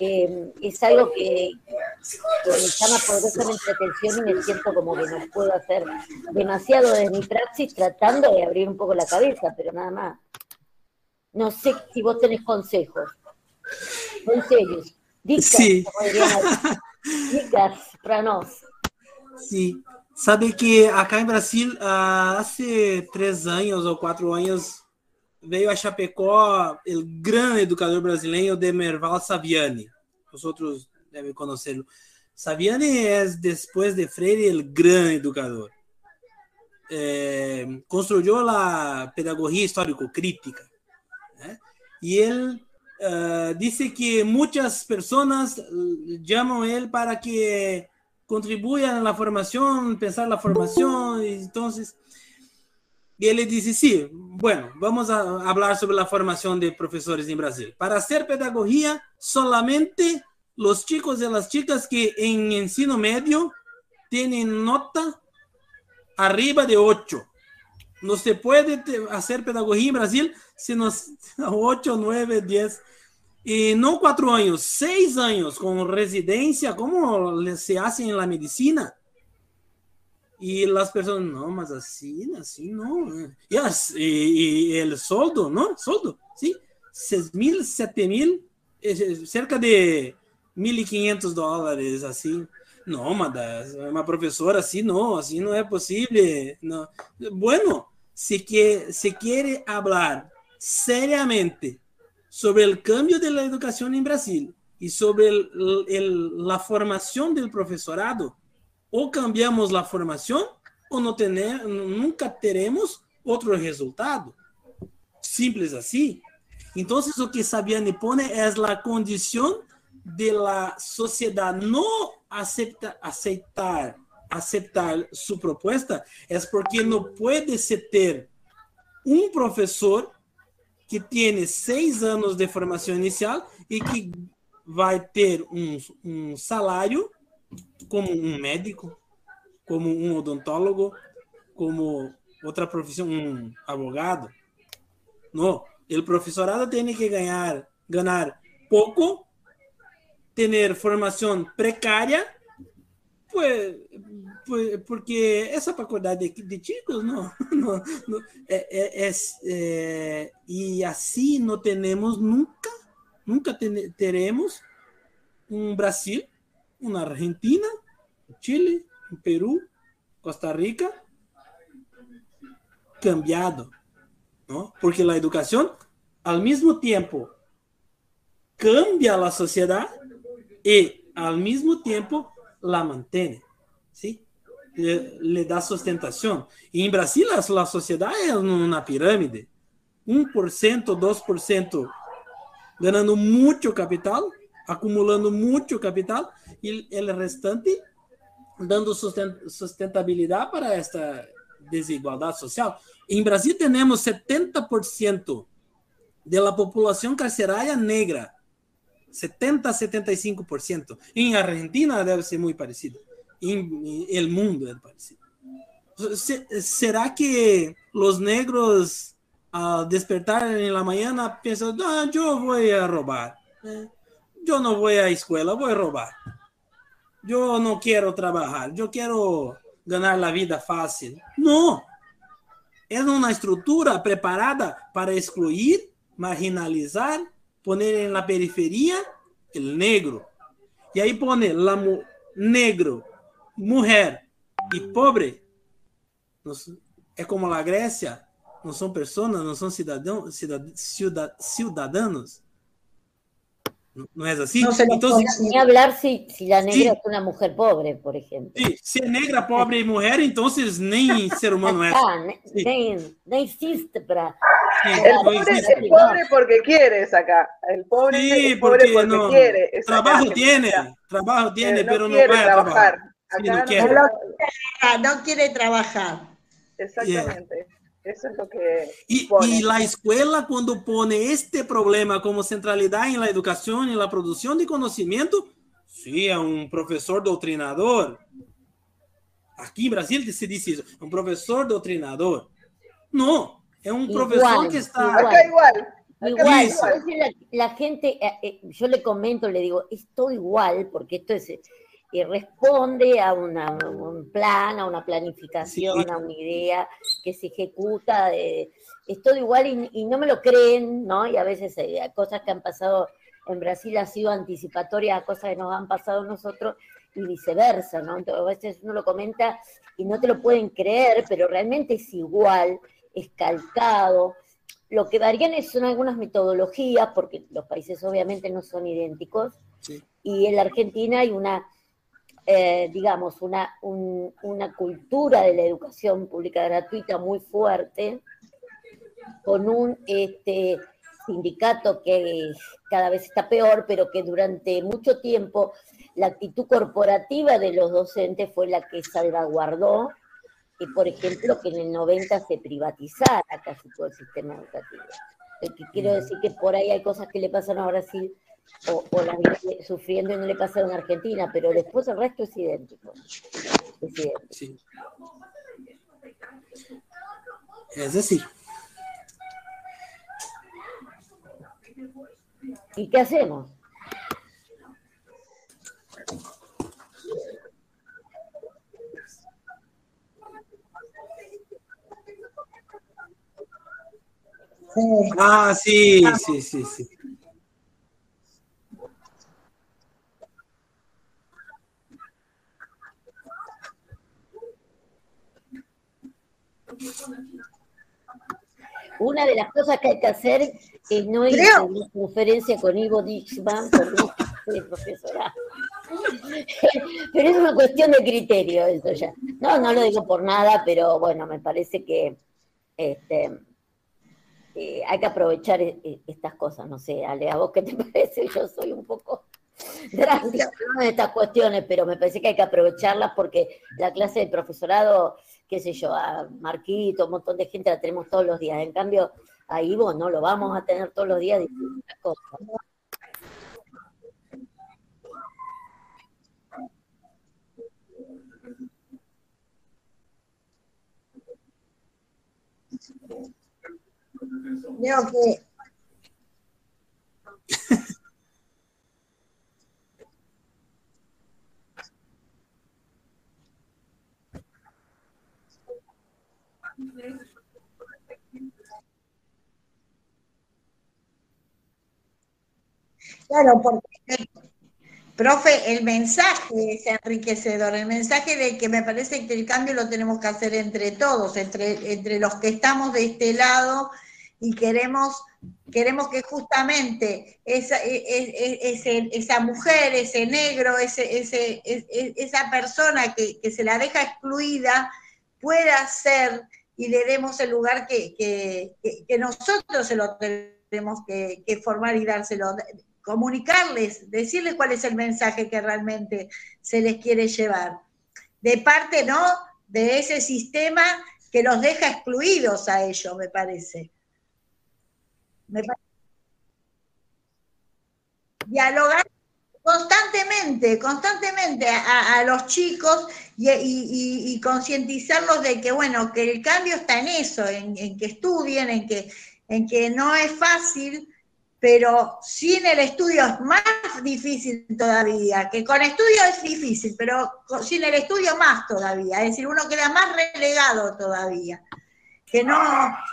eh, es algo que, me llama poderosamente la atención y me siento como que no puedo hacer demasiado de mi praxis tratando de abrir un poco la cabeza, pero nada más. No sé si vos tenés consejos. Consejos. Dicas, sí. Dicas para nos. Sim. Sabe que acá em Brasil, há três anos ou quatro anos, veio a Chapecó o grande educador brasileiro Demerval Saviani. Os outros devem conhecê-lo. Saviani é, depois de Freire, o grande educador. É, construiu a pedagogia histórico-crítica. Né? E ele uh, disse que muitas pessoas chamam ele para que contribuyan a la formación, pensar la formación, entonces, y él dice, sí, bueno, vamos a hablar sobre la formación de profesores en Brasil. Para hacer pedagogía, solamente los chicos y las chicas que en ensino medio tienen nota arriba de 8. No se puede hacer pedagogía en Brasil si no 8, 9, 10 y no cuatro años, seis años con residencia, como se hace en la medicina. Y las personas, no, más así, así no. Yes, y, el soldo, ¿no? Soldo, ¿sí? Seis mil, siete mil, cerca de mil y quinientos dólares, así. No, mada, una profesora así no, así no es posible. No. Bueno, si, que, si quiere hablar seriamente sobre el cambio de la educación en Brasil y sobre el, el, la formación del profesorado, o cambiamos la formación o no tener, nunca teremos outro resultado. Simples assim. Então, o que Sabiane pone é a condição de la sociedade não aceitar aceitar aceitar sua proposta é porque não pode se ter um professor que tem seis anos de formação inicial e que vai ter um, um salário como um médico, como um odontólogo, como outra profissão, um abogado. Não, o professorado tem que ganhar, ganhar pouco, ter formação precária, pues, pues, porque essa cuidar de, chicos, não, não, não é, é, é, e assim não temos nunca, nunca teremos um Brasil, uma Argentina, Chile, Peru, Costa Rica cambiado, ¿no? Porque la educación al mismo tiempo cambia la sociedad y al mismo tiempo la mantiene, ¿sí? Le, le da sustentación. Y en Brasil la, la sociedad es una pirámide. 1%, 2% ganando mucho capital, acumulando mucho capital y el restante dando sustentabilidad para esta desigualdade social. Em Brasil, temos 70% da população carcerária negra. 70 a 75%. Em Argentina deve ser muito parecido. Em el mundo é parecido. será que os negros ao despertar em la mañana pensam, ah, eu vou a roubar. Eu não vou à escola, vou roubar. Eu não quero trabalhar, eu quero ganhar a vida fácil. Não. É uma estrutura preparada para excluir, marginalizar, poner na periferia o negro. E aí pone la mu negro, mulher e pobre. É como a Grécia, não são pessoas, não são cidadãos, cidadãos. ¿No es así? No Entonces, ni hablar si, si la negra sí. es una mujer pobre, por ejemplo. Sí, si es negra, pobre y mujer, entonces ni ser humano es. Ah, sí. no existe para... Sí, el, no pobre, existe. el pobre porque quiere acá. El pobre sí, es pobre porque, porque no, quiere. Trabajo tiene, trabajo tiene, pero no, pero no a trabajar. Acá no, quiere. no quiere trabajar. Exactamente. Yeah. Eso es lo que y, y, la escuela cuando pone este problema como centralidad en la educación y la producción de conocimiento, sí, es un profesor doutrinador. Aquí en Brasil se dice eso, un profesor doutrinador. No, es un igual, profesor que está... Igual. Acá igual. Igual, igual. La, la, gente, eh, eh, yo le comento, le digo, es todo igual, porque esto es y responde a, una, un plan, a una planificación, sí. a una idea que se ejecuta. De, es todo igual y, y, no me lo creen, ¿no? Y a veces eh, cosas que han pasado en Brasil han sido anticipatorias a cosas que nos han pasado a nosotros y viceversa, ¿no? Entonces, a veces uno lo comenta y no te lo pueden creer, pero realmente es igual, es calcado. Lo que varían son algunas metodologías, porque los países obviamente no son idénticos, sí. y en la Argentina hay una eh, digamos, una, un, una cultura de la educación pública gratuita muy fuerte, con un este, sindicato que cada vez está peor, pero que durante mucho tiempo la actitud corporativa de los docentes fue la que salvaguardó, y por ejemplo, que en el 90 se privatizara casi todo el sistema educativo. El que quiero decir que por ahí hay cosas que le pasan a Brasil o, o la viene sufriendo y no le pasa en Argentina, pero después el resto es idéntico. Es idéntico. Sí. Es decir. ¿Y qué hacemos? Ah, sí, sí, sí, sí. Una de las cosas que hay que hacer es no ir a una conferencia con Ivo Dixman, el profesorado. Pero es una cuestión de criterio eso ya. No, no lo digo por nada, pero bueno, me parece que este, eh, hay que aprovechar e, e, estas cosas. No sé, Ale, ¿a vos qué te parece? Yo soy un poco drástica en estas cuestiones, pero me parece que hay que aprovecharlas porque la clase de profesorado, qué sé yo, a Marquito, un montón de gente la tenemos todos los días. En cambio, a Ivo no lo vamos a tener todos los días distintas cosas. Veo que Claro, porque, profe, el mensaje es enriquecedor, el mensaje de que me parece que el cambio lo tenemos que hacer entre todos, entre, entre los que estamos de este lado y queremos, queremos que justamente esa, e, e, e, esa mujer, ese negro, ese, ese, esa persona que, se la deja excluida pueda ser y le demos el lugar que, que, nosotros se lo tenemos que, formar y dárselo, comunicarles, decirles cuál es el mensaje que realmente se les quiere llevar. De parte, ¿no? De ese sistema que los deja excluidos a ellos, me parece. Dialogar constantemente, constantemente a, los chicos y, concientizarlos de que, bueno, que el cambio está en eso, en, que estudien, en que, en que no es fácil, pero sin el estudio es más difícil todavía, que con estudio es difícil, pero sin el estudio más todavía, es decir, uno queda más relegado todavía que no...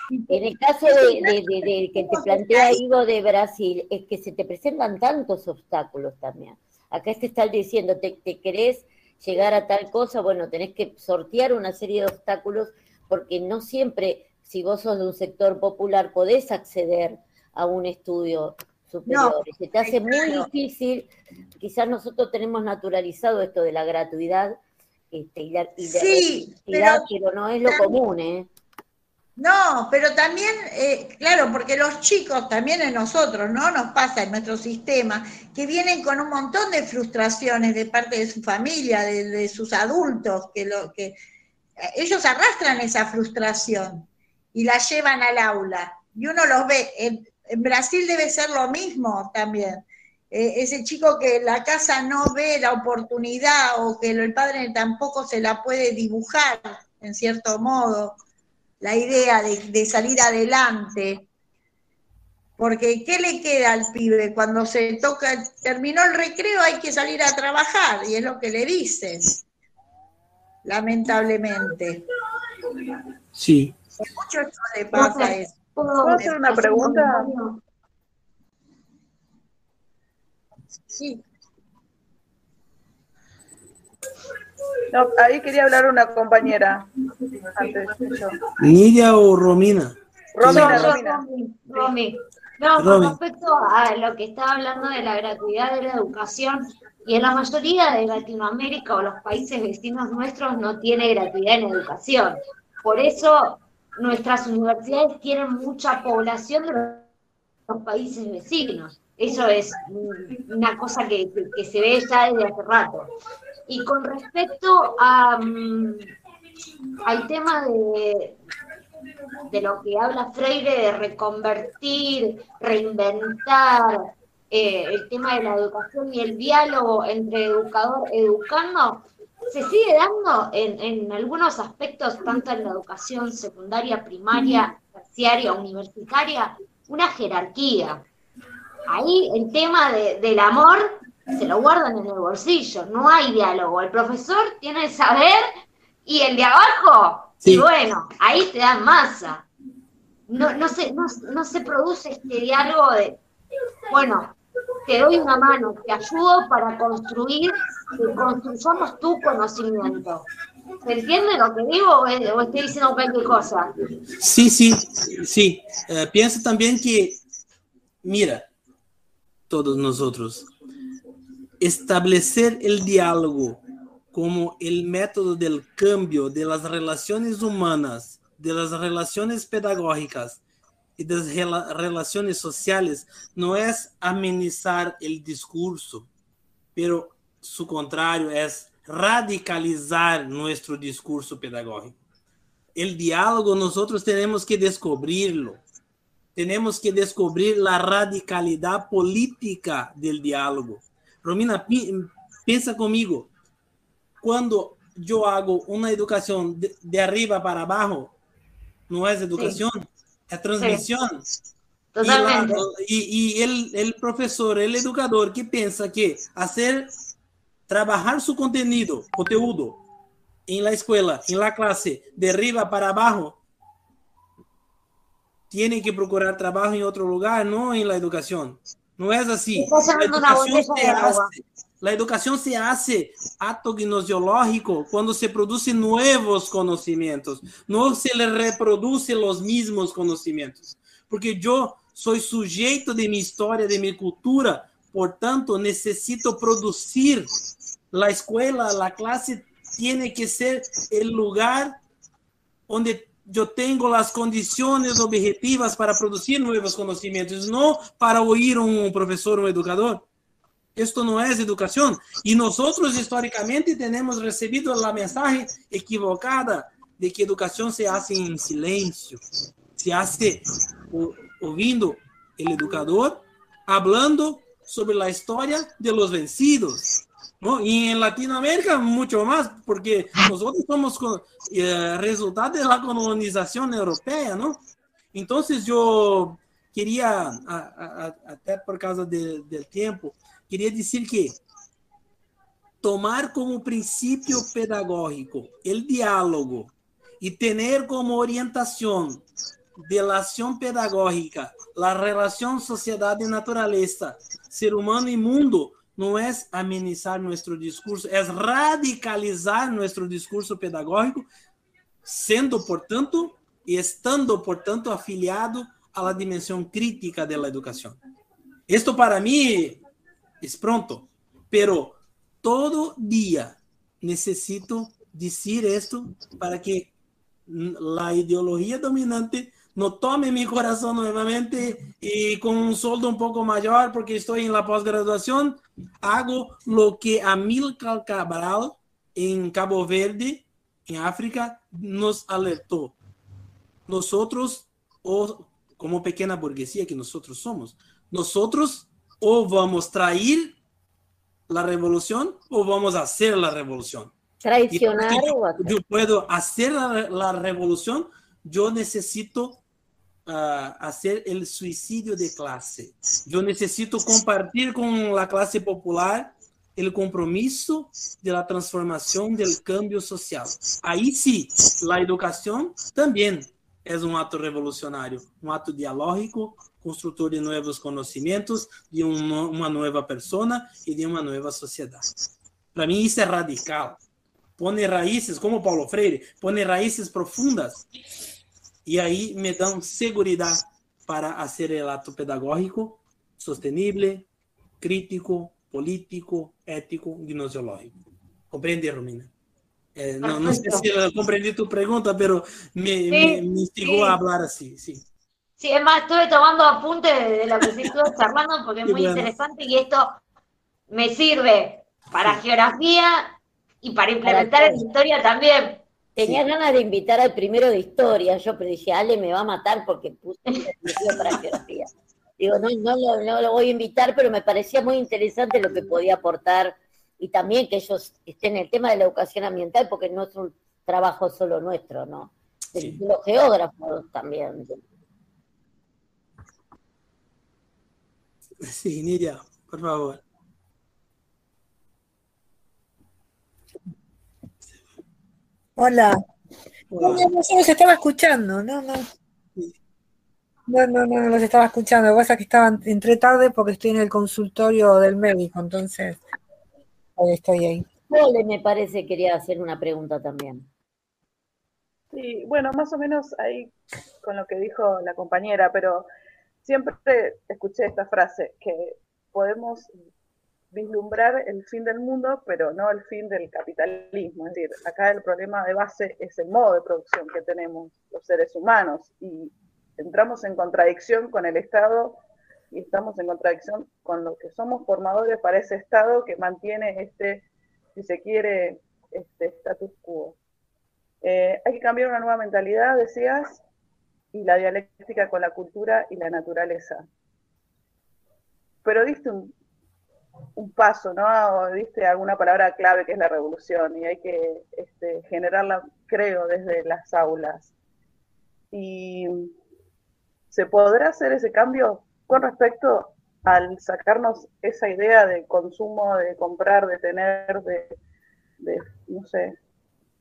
En el caso de, que te plantea Ivo de Brasil, es que se te presentan tantos obstáculos también. Acá te están diciendo, te, te querés llegar a tal cosa, bueno, tenés que sortear una serie de obstáculos porque no siempre, si vos sos de un sector popular, podés acceder a un estudio superior. se te hace muy difícil, quizás nosotros tenemos naturalizado esto de la gratuidad este, y la, sí, pero no es lo común, ¿eh? No, pero también, eh, claro, porque los chicos, también en nosotros, ¿no? Nos pasa en nuestro sistema, que vienen con un montón de frustraciones de parte de su familia, de, sus adultos, que, lo, que eh, ellos arrastran esa frustración y la llevan al aula. Y uno los ve, en, Brasil debe ser lo mismo también. Eh, ese chico que en la casa no ve la oportunidad o que el padre tampoco se la puede dibujar, en cierto modo la idea de, salir adelante. Porque ¿qué le queda al pibe cuando se toca, terminó el recreo, hay que salir a trabajar? Y es lo que le dicen, lamentablemente. Sí. Mucho esto le pasa eso. ¿Puedo hacer una pregunta? Sí. No, ahí quería hablar una compañera. ¿Nidia o Romina? Romina, Romina. Romy. No, con respecto a lo que estaba hablando de la gratuidad de la educación, y en la mayoría de Latinoamérica o los países vecinos nuestros no tiene gratuidad en educación. Por eso nuestras universidades tienen mucha población de los países vecinos. Eso es una cosa que, que se ve ya desde hace rato. Y con respecto a, mm, al tema de, de lo que habla Freire de reconvertir, reinventar, eh, el tema de la educación y el diálogo entre educador y educando, se sigue dando en, en, algunos aspectos, tanto en la educación secundaria, primaria, terciaria, universitaria, una jerarquía. Ahí el tema de, del amor se lo guardan en el bolsillo, no hay diálogo. El profesor tiene el saber y el de abajo, y bueno, ahí te dan masa. No, no, se, no, se produce este diálogo de, bueno, te doy una mano, te ayudo para construir, que construyamos tu conocimiento. ¿Se entiende lo que digo o estoy diciendo cualquier cosa? Sí, sí, sí. Uh, pienso también que, mira, todos nosotros, establecer el diálogo como el método del cambio de las relaciones humanas, de las relaciones pedagógicas y de las rela relaciones sociales, no es amenizar el discurso, pero su contrario es radicalizar nuestro discurso pedagógico. El diálogo nosotros tenemos que descubrirlo. Tenemos que descubrir la radicalidad política del diálogo. Romina, piensa conmigo. Cuando yo hago una educación de, de arriba para abajo, no es educación, sí. es transmisión. Sí. Totalmente. Y, la, y, y el, el, profesor, el educador que piensa que hacer trabajar su contenido, conteúdo en la escuela, en la clase, de arriba para abajo, tiene que procurar trabajo en otro lugar, no en la educación. No es así. La educación, se hace, la educación se hace acto gnosiológico cuando se producen nuevos conocimientos, no se le reproduce los mismos conocimientos. Porque yo soy sujeto de mi historia, de mi cultura, por tanto, necesito producir. La escuela, la clase tiene que ser el lugar donde yo tengo las condiciones objetivas para producir nuevos conocimientos, no para oír un profesor o un educador. Esto no es educación. Y nosotros históricamente tenemos recibido la mensaje equivocada de que educación se hace en silencio, se hace ouvindo el educador hablando sobre la historia de los vencidos. ¿No? Y en Latinoamérica mucho más, porque nosotros somos eh, resultado de la colonización europea, ¿no? Entonces yo quería, até por causa de, del tiempo, queria dizer que tomar como princípio pedagógico o diálogo e ter como orientação de la acción pedagógica, la relación sociedad y naturaleza, ser humano y mundo, no es amenizar nuestro discurso, es radicalizar nuestro discurso pedagógico, sendo, portanto, y estando, portanto, afiliado a la crítica de la educación. Para mí es pronto, pero todo día necesito decir esto para que la ideología dominante no tome mi corazón nuevamente y con un sueldo un poco mayor porque estoy en la posgraduación, hago lo que Amílcar Cabral en Cabo Verde, en África, nos alertó. Nosotros, o como pequeña burguesía que nosotros somos, nosotros o vamos a traer la revolución o vamos a hacer la revolución. Traicionar. Yo, yo, puedo hacer la, la revolución, yo necesito uh, hacer el suicidio de clase. Yo necesito compartir con la clase popular el compromiso de la transformación del cambio social. Ahí sí, la educación también es un acto revolucionario, un acto dialógico, constructor de nuevos conocimientos, de un, una nueva persona y de una nueva sociedad. Para mí eso es radical. Pone raíces, como Paulo Freire, pone raíces profundas e aí me dão segurança para fazer o ato pedagógico sostenible, crítico, político, ético, gnosiológico. Compreende, Romina? Eh, no, no, sé si comprendí tu pregunta, pero me, sí, me, me instigó sí. a hablar así, sí. Sí, es más, estuve tomando apuntes de lo que se estuvo charlando porque es muy bueno. interesante y esto me sirve para sí. geografía y para implementar para en historia también. Tenía sí. ganas de invitar al primero de historia, yo pero dije, Ale me va a matar porque puse para geografía. Digo, no, no, lo, no lo voy a invitar, pero me parecía muy interesante lo que podía aportar y también que ellos estén en el tema de la educación ambiental, porque no es un trabajo solo nuestro, ¿no? De, sí. los geógrafos también. Sí, Nidia, por favor. Hola. Hola. No, no, no, los estaba escuchando, no, no. No, no, no, los estaba escuchando. Lo que pasa es que estaban, entré tarde porque estoy en el consultorio del médico, entonces hoy estoy ahí. Sole me parece quería hacer una pregunta también. Sí, bueno, más o menos ahí con lo que dijo la compañera, pero siempre escuché esta frase, que podemos vislumbrar el fin del mundo, pero no el fin del capitalismo. Es decir, acá el problema de base es el modo de producción que tenemos los seres humanos y entramos en contradicción con el Estado y estamos en contradicción con lo que somos formadores para ese Estado que mantiene este, si se quiere, este status quo. Eh, hay que cambiar una nueva mentalidad, decías, y la dialéctica con la cultura y la naturaleza. Pero diste un, un paso, ¿no? O diste alguna palabra clave que es la revolución y hay que este, generarla, creo, desde las aulas. Y se podrá hacer ese cambio con respecto al sacarnos esa idea de consumo, de comprar, de tener, de, no sé,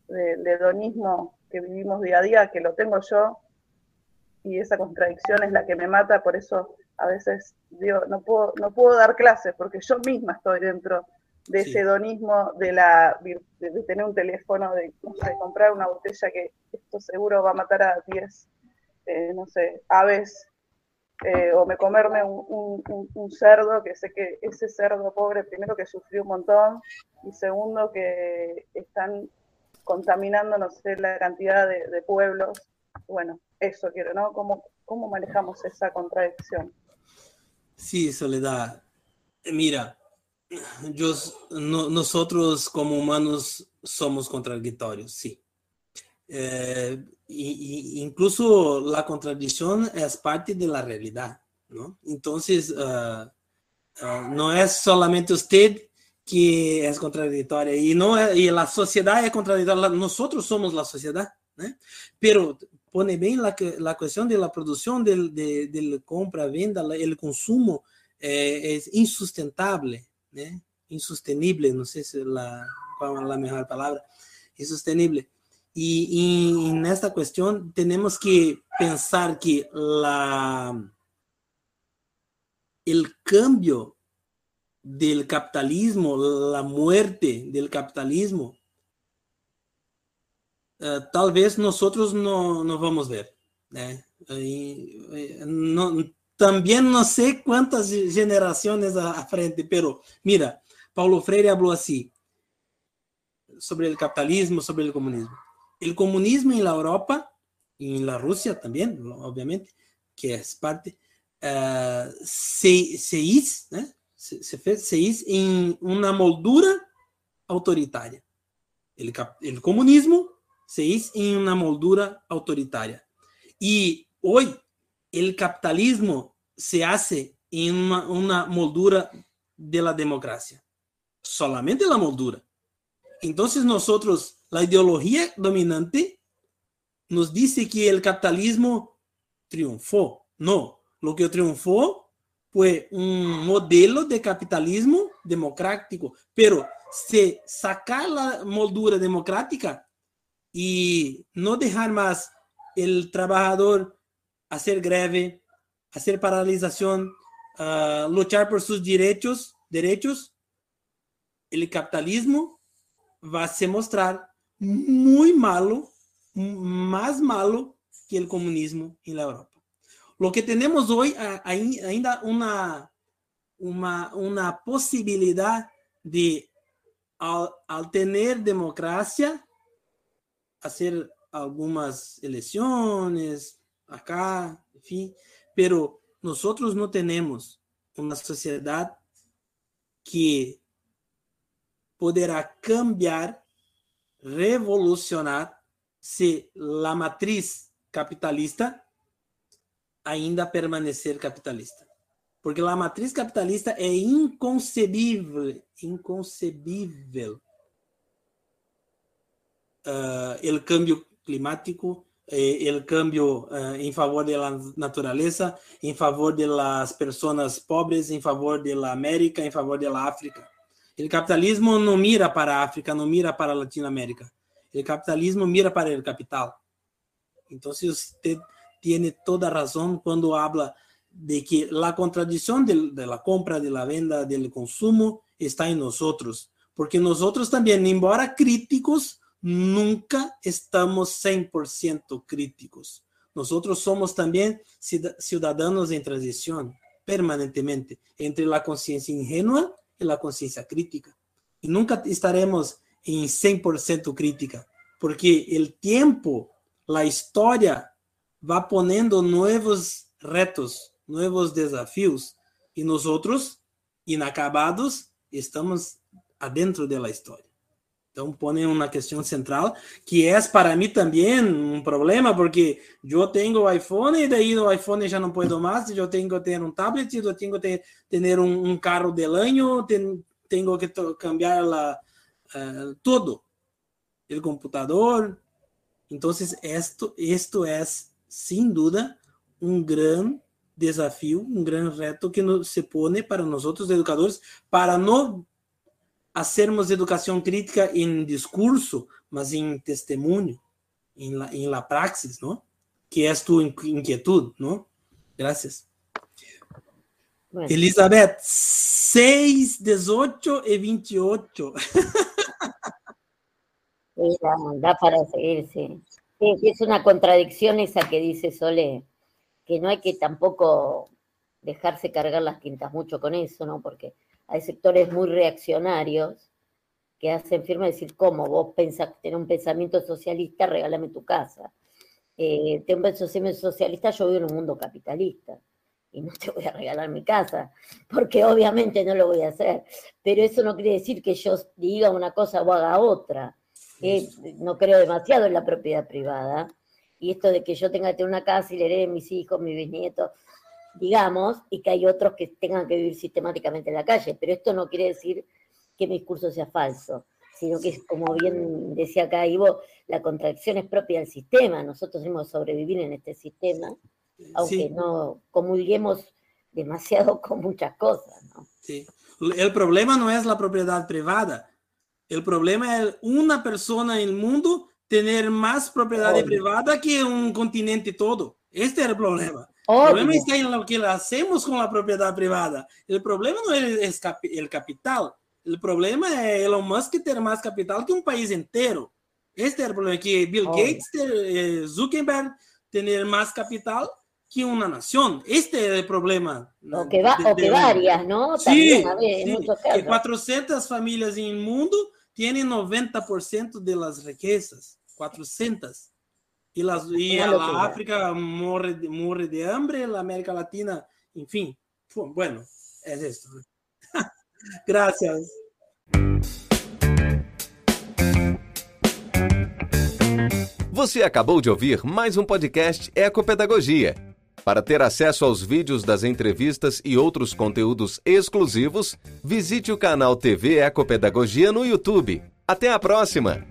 de hedonismo que vivimos día a día, que lo tengo yo, y esa contradicción es la que me mata, por eso a veces digo, no puedo, no puedo dar clases porque yo misma estoy dentro de ese hedonismo de, la, de, tener un teléfono, de, comprar una botella que esto seguro va a matar a 10, eh, no sé, aves, eh, o me comerme un, un, cerdo, que sé que ese cerdo pobre, primero que sufrió un montón, y segundo que están contaminando, no sé, la cantidad de, de pueblos. Bueno, eso quiero, ¿no? ¿Cómo, cómo manejamos esa contradicción? Sí, Soledad. Mira, yo, nosotros como humanos somos contradictorios, sí. Eh, incluso la contradicción es parte de la realidad, ¿no? Entonces, uh, no es solamente usted que es contradictoria y, no, y la sociedad es contradictoria, nosotros somos la sociedad, ¿eh? Pero pone bem la, la cuestión de la producción, del, de, de compra, venda, el consumo eh, es insustentable, ¿eh? insostenible, no sé si la, cuál es la mejor palabra, insostenible. Y, y, en esta cuestión tenemos que pensar que la, el cambio del capitalismo, la muerte del capitalismo, uh, talvez nós outros não, não vamos ver. Né? E, não, também não sei frente, pero mira, Paulo Freire falou assim sobre o capitalismo, sobre o comunismo. O comunismo em la Europa, em la Rússia também, obviamente, que é parte, uh, se, se hizo, né? se, se, se hizo em uma moldura autoritária. O comunismo se hizo en una moldura autoritaria. Y hoy el capitalismo se hace una, una moldura de la democracia. Solamente la moldura. Entonces nosotros, la ideología dominante nos dice que el capitalismo triunfó. No, lo que triunfó fue un modelo de capitalismo democrático, pero se sacar la moldura democrática, y no dejar más el trabajador hacer greve, hacer paralización, uh, luchar por sus derechos, derechos, el capitalismo va a se mostrar muy malo, más malo que el comunismo en la Europa. Lo que tenemos hoy ainda una, una, una posibilidad de, al, al tener democracia, hacer algunas elecciones acá, en fin, pero nosotros no tenemos una sociedad que poderá cambiar, revolucionar se la matriz capitalista ainda permanecer capitalista. Porque a matriz capitalista é inconcebível, inconcebível uh, el cambio climático, eh, el cambio uh, en favor de la naturaleza, en favor de las personas pobres, en favor de la América, en favor de la África. El capitalismo no mira para África, no mira para Latinoamérica. El capitalismo mira para el capital. Entonces usted tiene toda razón cuando habla de que de, de la compra, de la venda, del consumo está en nosotros porque nós também, embora críticos, nunca estamos 100% críticos. Nosotros somos también ciudadanos en transición permanentemente entre la conciencia ingenua y la conciencia crítica. Y nunca estaremos en 100% crítica, porque el tiempo, la historia va poniendo nuevos retos, nuevos desafíos, y nosotros, inacabados, estamos adentro de la historia. Então, põem uma questão central, que é para mim também um problema, porque eu tenho iPhone e daí o iPhone já não posso mais, eu tenho que ter um tablet, eu tenho que ter um, um carro de lanho, tenho, tenho que cambiar la, uh, tudo, o computador. Então, esto, esto é, sem dúvida, um grande desafio, um grande reto que se põe para nós outros educadores, para não hacermos educação crítica em discurso, mas em testemunho, em la, em la praxis, ¿no? Que é tu inquietud, ¿no? Gracias. Bueno. Elizabeth, 6, 18 y 28. Da, da para seguir, sí. sí. Es una contradicción esa que dice Sole, que no hay que tampoco dejarse cargar las tintas mucho con eso, ¿no? Porque hay sectores muy reaccionarios que hacen firme decir, ¿cómo? Vos pensás tener un pensamiento socialista, regálame tu casa. Eh, tengo un pensamiento socialista, yo vivo en un mundo capitalista y no te voy a regalar mi casa, porque obviamente no lo voy a hacer. Pero eso no quiere decir que yo diga una cosa o haga otra. Eh, no creo demasiado en la propiedad privada. Y esto de que yo tenga que tener una casa y le herede a mis hijos, mis bisnietos, digamos, y que hay otros que tengan que vivir sistemáticamente en la calle. Pero esto no quiere decir que mi discurso sea falso, sino que, como bien decía acá Ivo, la contradicción es propia del sistema. Nosotros hemos sobrevivir en este sistema, aunque no comulguemos demasiado con muchas cosas. ¿no? Sí. El problema no es la propiedad privada. El problema es una persona en el mundo tener más propiedad Obvio. privada que un continente todo. Este es el problema. Obvio. El problema está en lo que hacemos con la propiedad privada. El problema no es el capital. El problema es Elon Musk ter más capital que un país entero. Este es el problema, que Bill Obvio. Gates, eh, Zuckerberg, tener más capital que una nación. Este es el problema. O que, va, de, o que varias, ¿no? Sí, sí que 400 familias en el mundo tienen 90% de las riquezas. 400. Y, las, y a la África muere, muere de hambre, la América Latina, en fin. Bueno, es esto. Gracias. Você acabou de ouvir mais um podcast Ecopedagogia. Para ter acesso aos vídeos das entrevistas e outros conteúdos exclusivos, visite o canal TV Ecopedagogia no YouTube. Até a próxima!